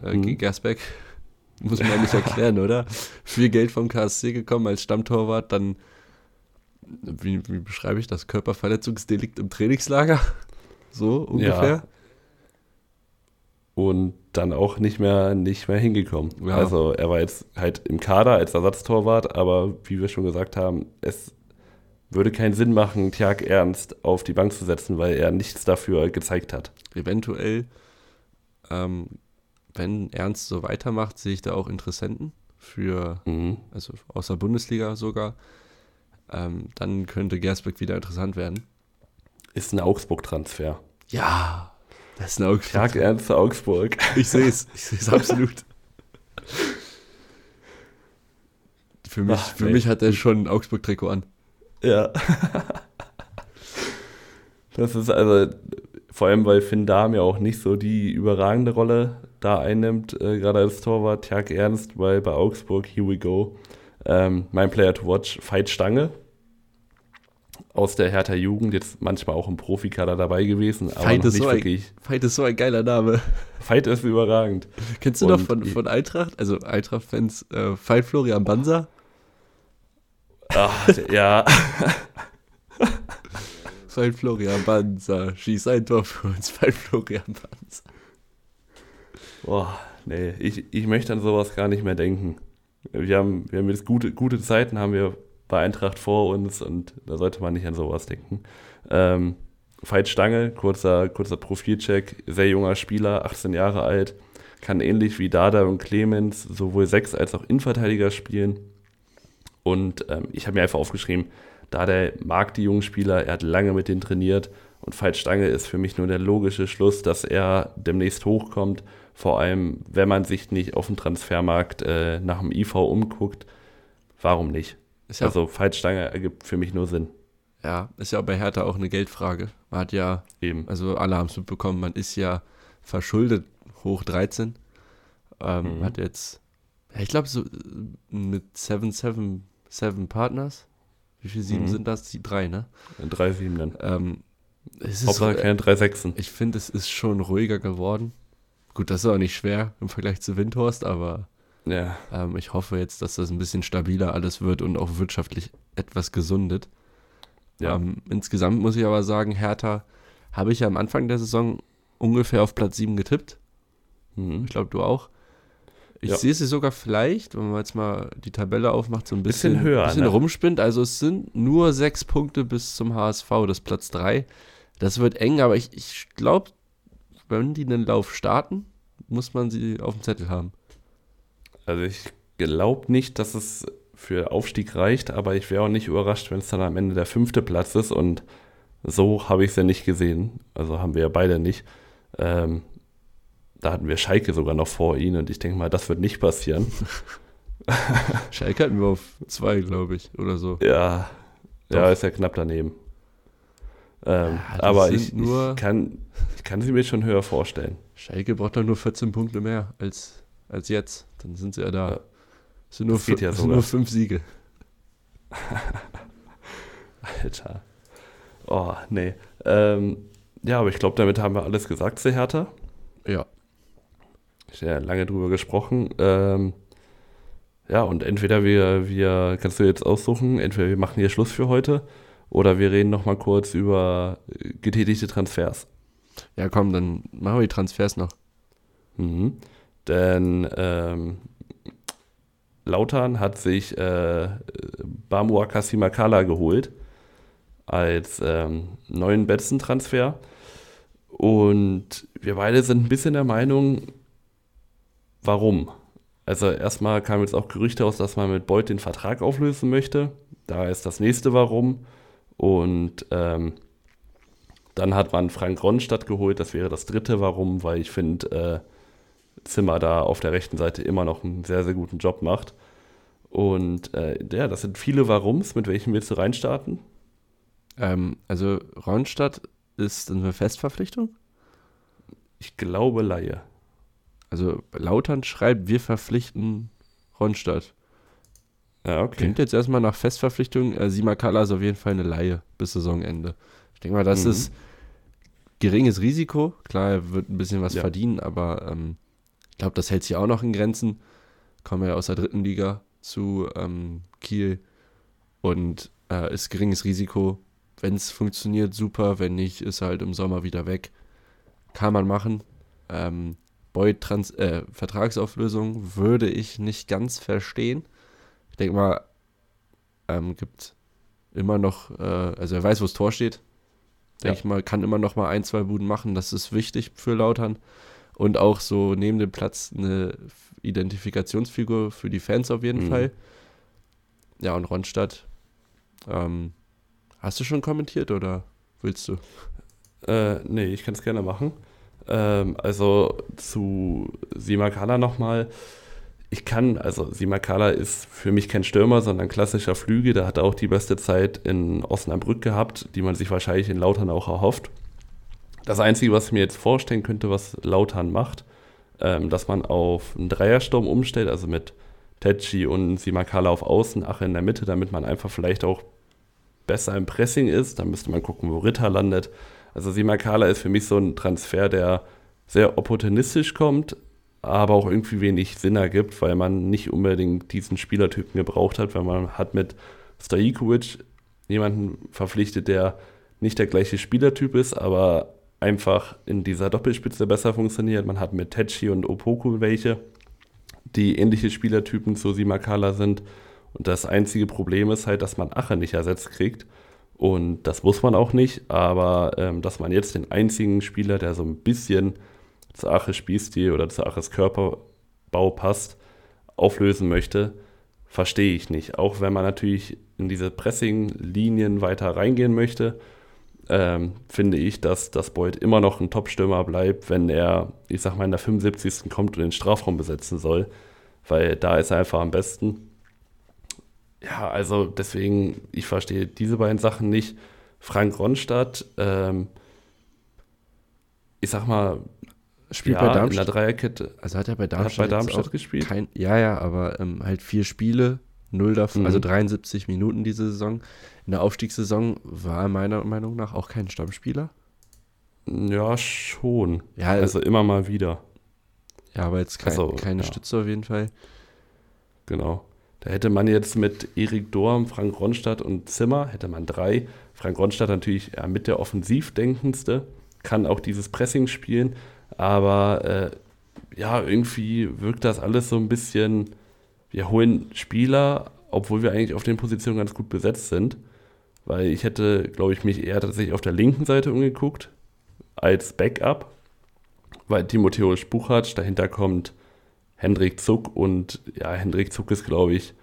Äh, mhm. Gersbeck. Muss man nicht erklären, oder? Viel Geld vom KSC gekommen als Stammtorwart, dann, wie, wie beschreibe ich das? Körperverletzungsdelikt im Trainingslager? So ungefähr. Ja und dann auch nicht mehr, nicht mehr hingekommen. Ja. Also er war jetzt halt im Kader als Ersatztorwart, aber wie wir schon gesagt haben, es würde keinen Sinn machen, Tjag Ernst auf die Bank zu setzen, weil er nichts dafür gezeigt hat. Eventuell, ähm, wenn Ernst so weitermacht, sehe ich da auch Interessenten für, mhm. also aus der Bundesliga sogar. Ähm, dann könnte Gersbeck wieder interessant werden. Ist ein Augsburg-Transfer. Ja, das ist ein Augsburg. Tag Ernst zu Augsburg. Ich sehe es. Ich sehe es absolut. Für mich, Ach, für nee. mich hat er schon ein Augsburg-Trikot an. Ja. Das ist also, vor allem, weil Finn Dahm ja auch nicht so die überragende Rolle da einnimmt, äh, gerade als Torwart. Tag Ernst, weil bei Augsburg, here we go. Ähm, mein Player to watch, Veit Stange aus der Hertha Jugend, jetzt manchmal auch im Profikader dabei gewesen, aber Veit ist, so ein, Veit ist so ein geiler Name. Veit ist überragend. Kennst du Und noch von, von Eintracht, also Eintracht-Fans, äh, Veit Florian Banzer? Ach, ja. Veit Florian Banzer, schieß ein Tor für uns, Veit Florian Banzer. Boah, nee, ich, ich möchte an sowas gar nicht mehr denken. Wir haben, wir haben jetzt gute, gute Zeiten, haben wir bei Eintracht vor uns und da sollte man nicht an sowas denken. Ähm, Veit Stange, kurzer, kurzer Profilcheck, sehr junger Spieler, 18 Jahre alt, kann ähnlich wie Dada und Clemens sowohl Sechs- als auch Innenverteidiger spielen. Und ähm, ich habe mir einfach aufgeschrieben, Dada mag die jungen Spieler, er hat lange mit denen trainiert und Veit Stange ist für mich nur der logische Schluss, dass er demnächst hochkommt. Vor allem, wenn man sich nicht auf dem Transfermarkt äh, nach dem IV umguckt, warum nicht? Ja, also Feitstange ergibt für mich nur Sinn. ja, ist ja bei Hertha auch eine Geldfrage. Man hat ja, Eben. also alle haben es mitbekommen, man ist ja verschuldet hoch 13. Ähm, Mhm. Hat jetzt, ja, ich glaube, so äh, mit 7, 7, 7 Partners. Wie viele sieben Mhm. sind das? Die drei, ne? Drei Sieben dann. Ähm, es Hauptsache keine drei Sechsen. ich finde, es ist schon ruhiger geworden. Gut, das ist auch nicht schwer im Vergleich zu Windhorst, aber Ja. ähm, ich hoffe jetzt, dass das ein bisschen stabiler alles wird und auch wirtschaftlich etwas gesundet. Ja. Ähm, insgesamt muss ich aber sagen, Hertha habe ich ja am Anfang der Saison ungefähr auf Platz 7 getippt. Mhm. Ich glaube, du auch. Ich Ja. sehe sie sogar vielleicht, wenn man jetzt mal die Tabelle aufmacht, so ein bisschen, Bisschen höher, bisschen ne? rumspinnt. Also es sind nur sechs Punkte bis zum HSV, das Platz 3. Das wird eng, aber ich, ich glaube, wenn die einen Lauf starten, muss man sie auf dem Zettel haben. Also ich glaube nicht, dass es für Aufstieg reicht, aber ich wäre auch nicht überrascht, wenn es dann am Ende der fünfte Platz ist und so habe ich es ja nicht gesehen. Also haben wir ja beide nicht. Ähm, da hatten wir Schalke sogar noch vor ihnen und ich denke mal, das wird nicht passieren. Schalke hatten wir auf zwei, glaube ich, oder so. Ja, Doch. ja, ist ja knapp daneben. Ähm, Ja, aber ich, ich, kann, ich kann sie mir schon höher vorstellen. Schalke braucht doch nur 14 Punkte mehr als, als jetzt. Dann sind sie ja da. Ja. Es sind nur, Das geht ja es sind sogar. nur fünf Siege. Alter. Oh, nee. Ähm, ja, aber ich glaube, damit haben wir alles gesagt zu Hertha. Ja. Ich habe ja lange drüber gesprochen. Ähm, ja, und entweder wir, wir, kannst du jetzt aussuchen, entweder wir machen hier Schluss für heute oder wir reden nochmal kurz über äh, getätigte Transfers. Ja, komm, dann machen wir die Transfers noch. Mhm. Denn ähm, Lautern hat sich äh, Bamua Kasimakala geholt als ähm, neuen Betzentransfer. Und wir beide sind ein bisschen der Meinung, warum? Also erstmal kamen jetzt auch Gerüchte aus, dass man mit Beuth den Vertrag auflösen möchte. Da ist das nächste Warum. Und ähm, dann hat man Frank Ronstadt geholt, das wäre das dritte Warum, weil ich finde, äh, Zimmer da auf der rechten Seite immer noch einen sehr, sehr guten Job macht. Und äh, ja, das sind viele Warums, mit welchen willst du reinstarten? Ähm, also Ronstadt ist eine Festverpflichtung. Ich glaube Laie. Also Lautern schreibt, wir verpflichten Ronstadt. Ja, okay. Klingt jetzt erstmal nach Festverpflichtung. Äh, Simakala ist auf jeden Fall eine Laie bis Saisonende. Ich denke mal, das Mhm. ist geringes Risiko. Klar, er wird ein bisschen was Ja. verdienen, aber ähm, ich glaube, das hält sich auch noch in Grenzen. Kommen ja aus der dritten Liga zu ähm, Kiel und äh, ist geringes Risiko. Wenn es funktioniert, super. Wenn nicht, ist er halt im Sommer wieder weg. Kann man machen. Ähm, Boyd Trans äh, Vertragsauflösung würde ich nicht ganz verstehen. Ich denke mal, ähm, gibt immer noch, äh, also er weiß, wo das Tor steht. Denke Ja. ich mal, kann immer noch mal ein, zwei Buden machen. Das ist wichtig für Lautern. Und auch so neben dem Platz eine Identifikationsfigur für die Fans auf jeden Mhm. Fall. Ja, und Ronstadt. Ähm, hast du schon kommentiert oder willst du? Äh, nee, ich kann es gerne machen. Ähm, also zu Simakala nochmal. Ich kann, also Simakala ist für mich kein Stürmer, sondern klassischer Flügel. Der hat auch die beste Zeit in Osnabrück gehabt, die man sich wahrscheinlich in Lautern auch erhofft. Das Einzige, was ich mir jetzt vorstellen könnte, was Lautern macht, ähm, dass man auf einen Dreiersturm umstellt, also mit Tetschi und Simakala auf Außen, Ache in der Mitte, damit man einfach vielleicht auch besser im Pressing ist. Dann müsste man gucken, wo Ritter landet. Also Simakala ist für mich so ein Transfer, der sehr opportunistisch kommt, aber auch irgendwie wenig Sinn ergibt, weil man nicht unbedingt diesen Spielertypen gebraucht hat, weil man hat mit Stajikovic jemanden verpflichtet, der nicht der gleiche Spielertyp ist, aber einfach in dieser Doppelspitze besser funktioniert. Man hat mit Tetschi und Opoku welche, die ähnliche Spielertypen zu Simakala sind. Und das einzige Problem ist halt, dass man Ache nicht ersetzt kriegt. Und das muss man auch nicht, aber ähm, dass man jetzt den einzigen Spieler, der so ein bisschen zu Aches Spielstil oder zu Aches Körperbau passt, auflösen möchte, verstehe ich nicht. Auch wenn man natürlich in diese Pressing-Linien weiter reingehen möchte, ähm, finde ich, dass das Beuth immer noch ein Top-Stürmer bleibt, wenn er, ich sag mal, in der 75. kommt und den Strafraum besetzen soll, weil da ist er einfach am besten. Ja, also deswegen, ich verstehe diese beiden Sachen nicht. Frank Ronstadt, ähm, ich sag mal, Spielt ja, bei Darmstadt. in der Dreierkette. Also hat er bei Hat Darmstadt, bei jetzt Darmstadt gespielt? Kein, ja, ja, aber ähm, halt vier Spiele, null davon, Mhm. also 73 Minuten diese Saison. In der Aufstiegssaison war er meiner Meinung nach auch kein Stammspieler. Ja, schon. Ja, Also immer mal wieder. ja aber jetzt kein, also, keine ja. Stütze auf jeden Fall. Genau. Da hätte man jetzt mit Erik Dorm, Frank Ronstadt und Zimmer, hätte man drei. Frank Ronstadt natürlich ja, mit der offensivdenkendste, kann auch dieses Pressing spielen, aber äh, ja, irgendwie wirkt das alles so ein bisschen, wir holen Spieler, obwohl wir eigentlich auf den Positionen ganz gut besetzt sind, weil ich hätte, glaube ich, mich eher tatsächlich auf der linken Seite umgeguckt als Backup, weil Timotheus Buchatsch, dahinter kommt Hendrik Zuck und ja, Hendrik Zuck ist, glaube ich,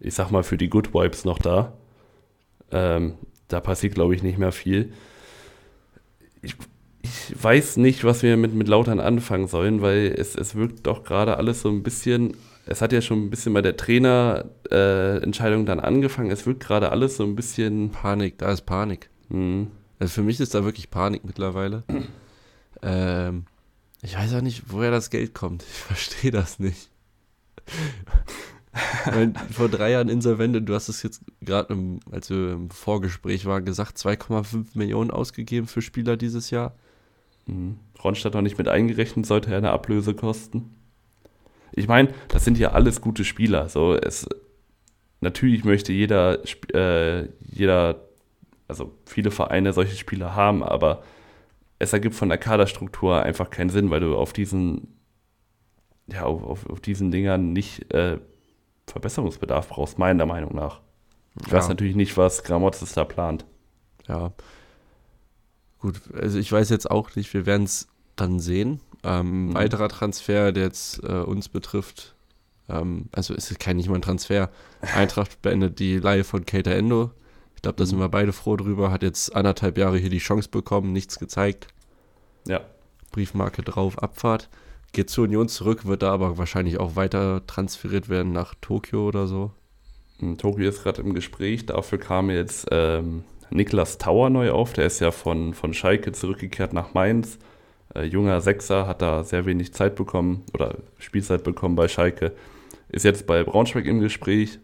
ich sag mal, für die Good Vibes noch da. Ähm, da passiert, glaube ich, nicht mehr viel. Ich, ich weiß nicht, was wir mit, mit Lautern anfangen sollen, weil es, es wirkt doch gerade alles so ein bisschen, es hat ja schon ein bisschen bei der Trainerentscheidung äh, dann angefangen, es wirkt gerade alles so ein bisschen, Panik, da ist Panik. hm, Also für mich ist da wirklich Panik mittlerweile. ähm, ich weiß auch nicht, woher das Geld kommt. Ich verstehe das nicht. Vor drei Jahren insolvent und du hast es jetzt gerade, als wir im Vorgespräch waren, gesagt, 2,5 Millionen ausgegeben für Spieler dieses Jahr. Hm, Ronstadt noch nicht mit eingerechnet, sollte er eine Ablöse kosten. Ich meine, das sind ja alles gute Spieler. So, es, natürlich möchte jeder, äh, jeder, also viele Vereine solche Spieler haben, aber es ergibt von der Kaderstruktur einfach keinen Sinn, weil du auf diesen, ja, auf, auf, auf diesen Dingern nicht äh, Verbesserungsbedarf brauchst, meiner Meinung nach. Ich weiß Ja. natürlich nicht, was Gramotzes da plant. Ja. Gut, also ich weiß jetzt auch nicht, wir werden es dann sehen. Ähm, Mhm. Weiterer Transfer, der jetzt äh, uns betrifft, ähm, also es ist kein nicht mal ein Transfer. Eintracht beendet die Leihe von Keita Endo. Ich glaube, da sind Mhm. wir beide froh drüber. Hat jetzt anderthalb Jahre hier die Chance bekommen, nichts gezeigt. Ja, Briefmarke drauf, Abfahrt. Geht zur Union zurück, wird da aber wahrscheinlich auch weiter transferiert werden nach Tokio oder so. Hm, Tokio ist gerade im Gespräch. Dafür kam jetzt ähm, Niklas Tauer neu auf. Der ist ja von, von Schalke zurückgekehrt nach Mainz. Äh, junger Sechser, hat da sehr wenig Zeit bekommen oder Spielzeit bekommen bei Schalke. Ist jetzt bei Braunschweig im Gespräch.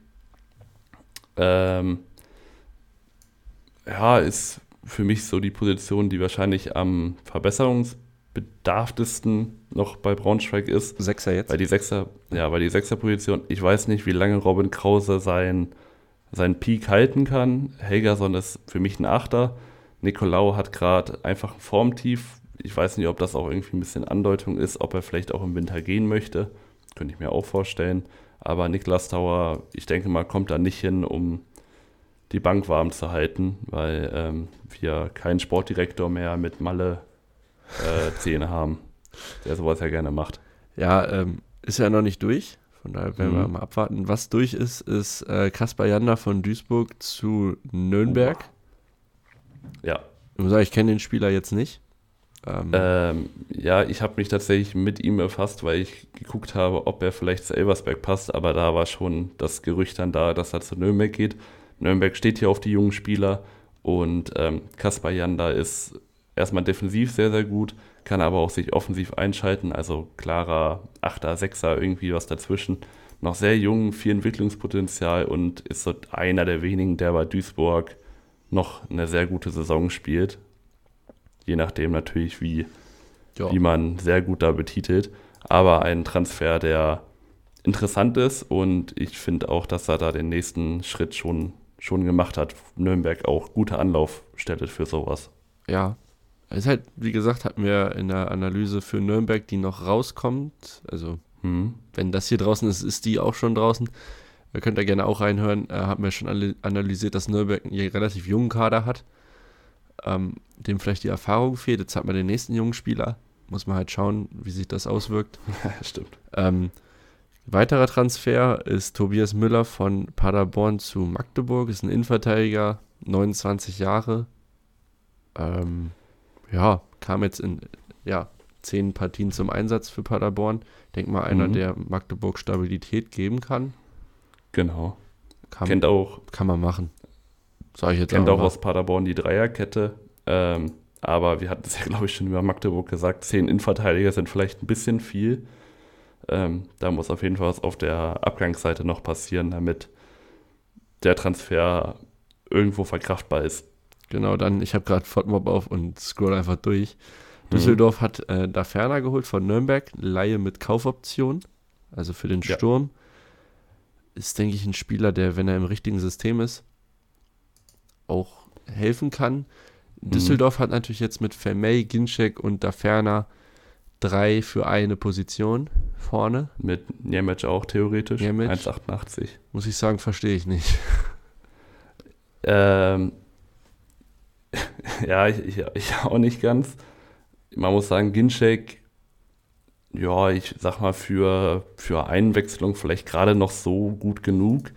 Ähm, ja, ist für mich so die Position, die wahrscheinlich am verbesserungsbedarftesten noch bei Braunschweig ist. Sechser jetzt? Weil die Sechser, ja, weil die Sechserposition, ich weiß nicht, wie lange Robin Krause sein, seinen Peak halten kann. Helgerson ist für mich ein Achter. Nicolau hat gerade einfach ein Formtief. Ich weiß nicht, ob das auch irgendwie ein bisschen Andeutung ist, ob er vielleicht auch im Winter gehen möchte. Könnte ich mir auch vorstellen. Aber Niklas Tauer, ich denke mal, kommt da nicht hin, um die Bank warm zu halten, weil ähm, wir keinen Sportdirektor mehr mit Malle äh, Zähne haben, der sowas ja gerne macht. Ja, ähm, ist ja noch nicht durch. Von daher werden wir Mhm. mal abwarten. Was durch ist, ist äh, Kaspar Janda von Duisburg zu Nürnberg. Ja, Ich muss sagen, ich kenne den Spieler jetzt nicht. Ähm, Ähm, ja, ich habe mich tatsächlich mit ihm befasst, weil ich geguckt habe, ob er vielleicht zu Elversberg passt, aber da war schon das Gerücht dann da, dass er zu Nürnberg geht. Nürnberg steht hier auf die jungen Spieler und ähm, Kaspar Janda ist erstmal defensiv sehr, sehr gut, kann aber auch sich offensiv einschalten, also klarer Achter, Sechser, irgendwie was dazwischen. Noch sehr jung, viel Entwicklungspotenzial und ist so einer der wenigen, der bei Duisburg noch eine sehr gute Saison spielt. Je nachdem natürlich, wie, ja. wie man sehr gut da betitelt. Aber ein Transfer, der interessant ist und ich finde auch, dass er da den nächsten Schritt schon, schon gemacht hat. Nürnberg auch gute Anlaufstelle für sowas. ja. Es ist halt, wie gesagt, hatten wir in der Analyse für Nürnberg, die noch rauskommt. Also, Hm. wenn das hier draußen ist, ist die auch schon draußen. Ihr könnt da gerne auch reinhören. Äh, haben wir schon analysiert, dass Nürnberg einen relativ jungen Kader hat, ähm, dem vielleicht die Erfahrung fehlt. Jetzt hat man den nächsten jungen Spieler. Muss man halt schauen, wie sich das auswirkt. Stimmt. Ähm, weiterer Transfer ist Tobias Müller von Paderborn zu Magdeburg. Ist ein Innenverteidiger, 29 Jahre. Ähm, ja, kam jetzt in ja, zehn Partien zum Einsatz für Paderborn. Denk mal, einer, Mhm. der Magdeburg Stabilität geben kann. Genau. kann, kennt auch, kann man machen. Sag ich jetzt kennt auch mal. aus Paderborn die Dreierkette. Ähm, aber wir hatten es ja, glaube ich, schon über Magdeburg gesagt, zehn Innenverteidiger sind vielleicht ein bisschen viel. Ähm, da muss auf jeden Fall was auf der Abgangsseite noch passieren, damit der Transfer irgendwo verkraftbar ist. Genau, dann, ich habe gerade FODMOB auf und scroll einfach durch. Düsseldorf hat äh, da Ferner geholt von Nürnberg, Laie mit Kaufoption, also für den Ja. Sturm. Ist, denke ich, ein Spieler, der, wenn er im richtigen System ist, auch helfen kann. Düsseldorf hat natürlich jetzt mit Vermey, Ginczek und da Ferner drei für eine Position vorne. Mit Niemetsch auch theoretisch. Niemetsch. 1,88. Muss ich sagen, verstehe ich nicht. Ähm, ja, ich, ich, ich auch nicht ganz. Man muss sagen, Ginczek, ja, ich sag mal, für, für Einwechslung vielleicht gerade noch so gut genug.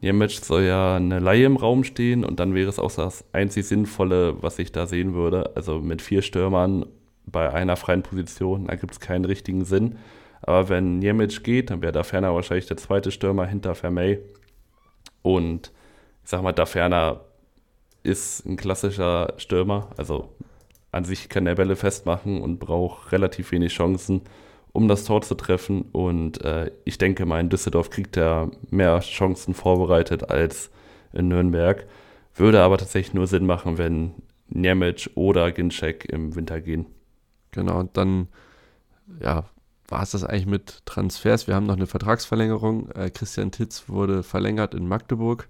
Niemetsch soll ja eine Laie im Raum stehen und dann wäre es auch das einzig Sinnvolle, was ich da sehen würde. Also mit vier Stürmern bei einer freien Position, da gibt es keinen richtigen Sinn. Aber wenn Niemetsch geht, dann wäre da ferner wahrscheinlich der zweite Stürmer hinter Vermey. Und ich sag mal, da ferner ist ein klassischer Stürmer. Also an sich kann er Bälle festmachen und braucht relativ wenig Chancen, um das Tor zu treffen. Und äh, ich denke mal, in Düsseldorf kriegt er mehr Chancen vorbereitet als in Nürnberg. Würde aber tatsächlich nur Sinn machen, wenn Niemetsch oder Ginczek im Winter gehen. Genau, und dann, ja, war es das eigentlich mit Transfers. Wir haben noch eine Vertragsverlängerung. Äh, Christian Titz wurde verlängert in Magdeburg.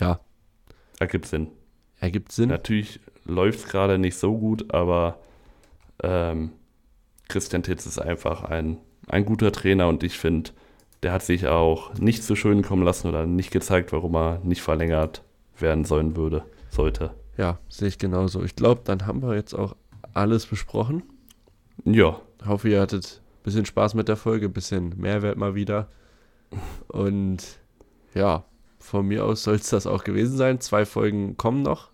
Ja, Ergibt Sinn. ergibt Sinn. Natürlich läuft es gerade nicht so gut, aber ähm, Christian Titz ist einfach ein, ein guter Trainer und ich finde, der hat sich auch nicht zu schön kommen lassen oder nicht gezeigt, warum er nicht verlängert werden sollen würde, sollte. Ja, sehe ich genauso. Ich glaube, dann haben wir jetzt auch alles besprochen. Ja, Hoffe, ihr hattet ein bisschen Spaß mit der Folge, ein bisschen Mehrwert mal wieder. Und ja, von mir aus soll es das auch gewesen sein. Zwei Folgen kommen noch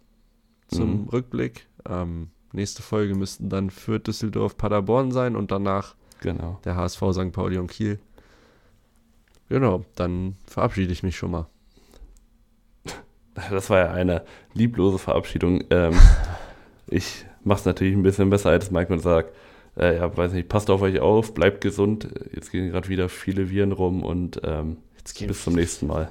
zum Mhm. Rückblick. Ähm, nächste Folge müssten dann Fürth, Düsseldorf, Paderborn sein und danach genau. der HSV St. Pauli und Kiel. Genau, dann verabschiede ich mich schon mal. Das war ja eine lieblose Verabschiedung. Ähm, ich mache es natürlich ein bisschen besser als Mike und sage, äh, ja, weiß nicht, passt auf euch auf, bleibt gesund. Jetzt gehen gerade wieder viele Viren rum und ähm, bis zum nächsten Mal.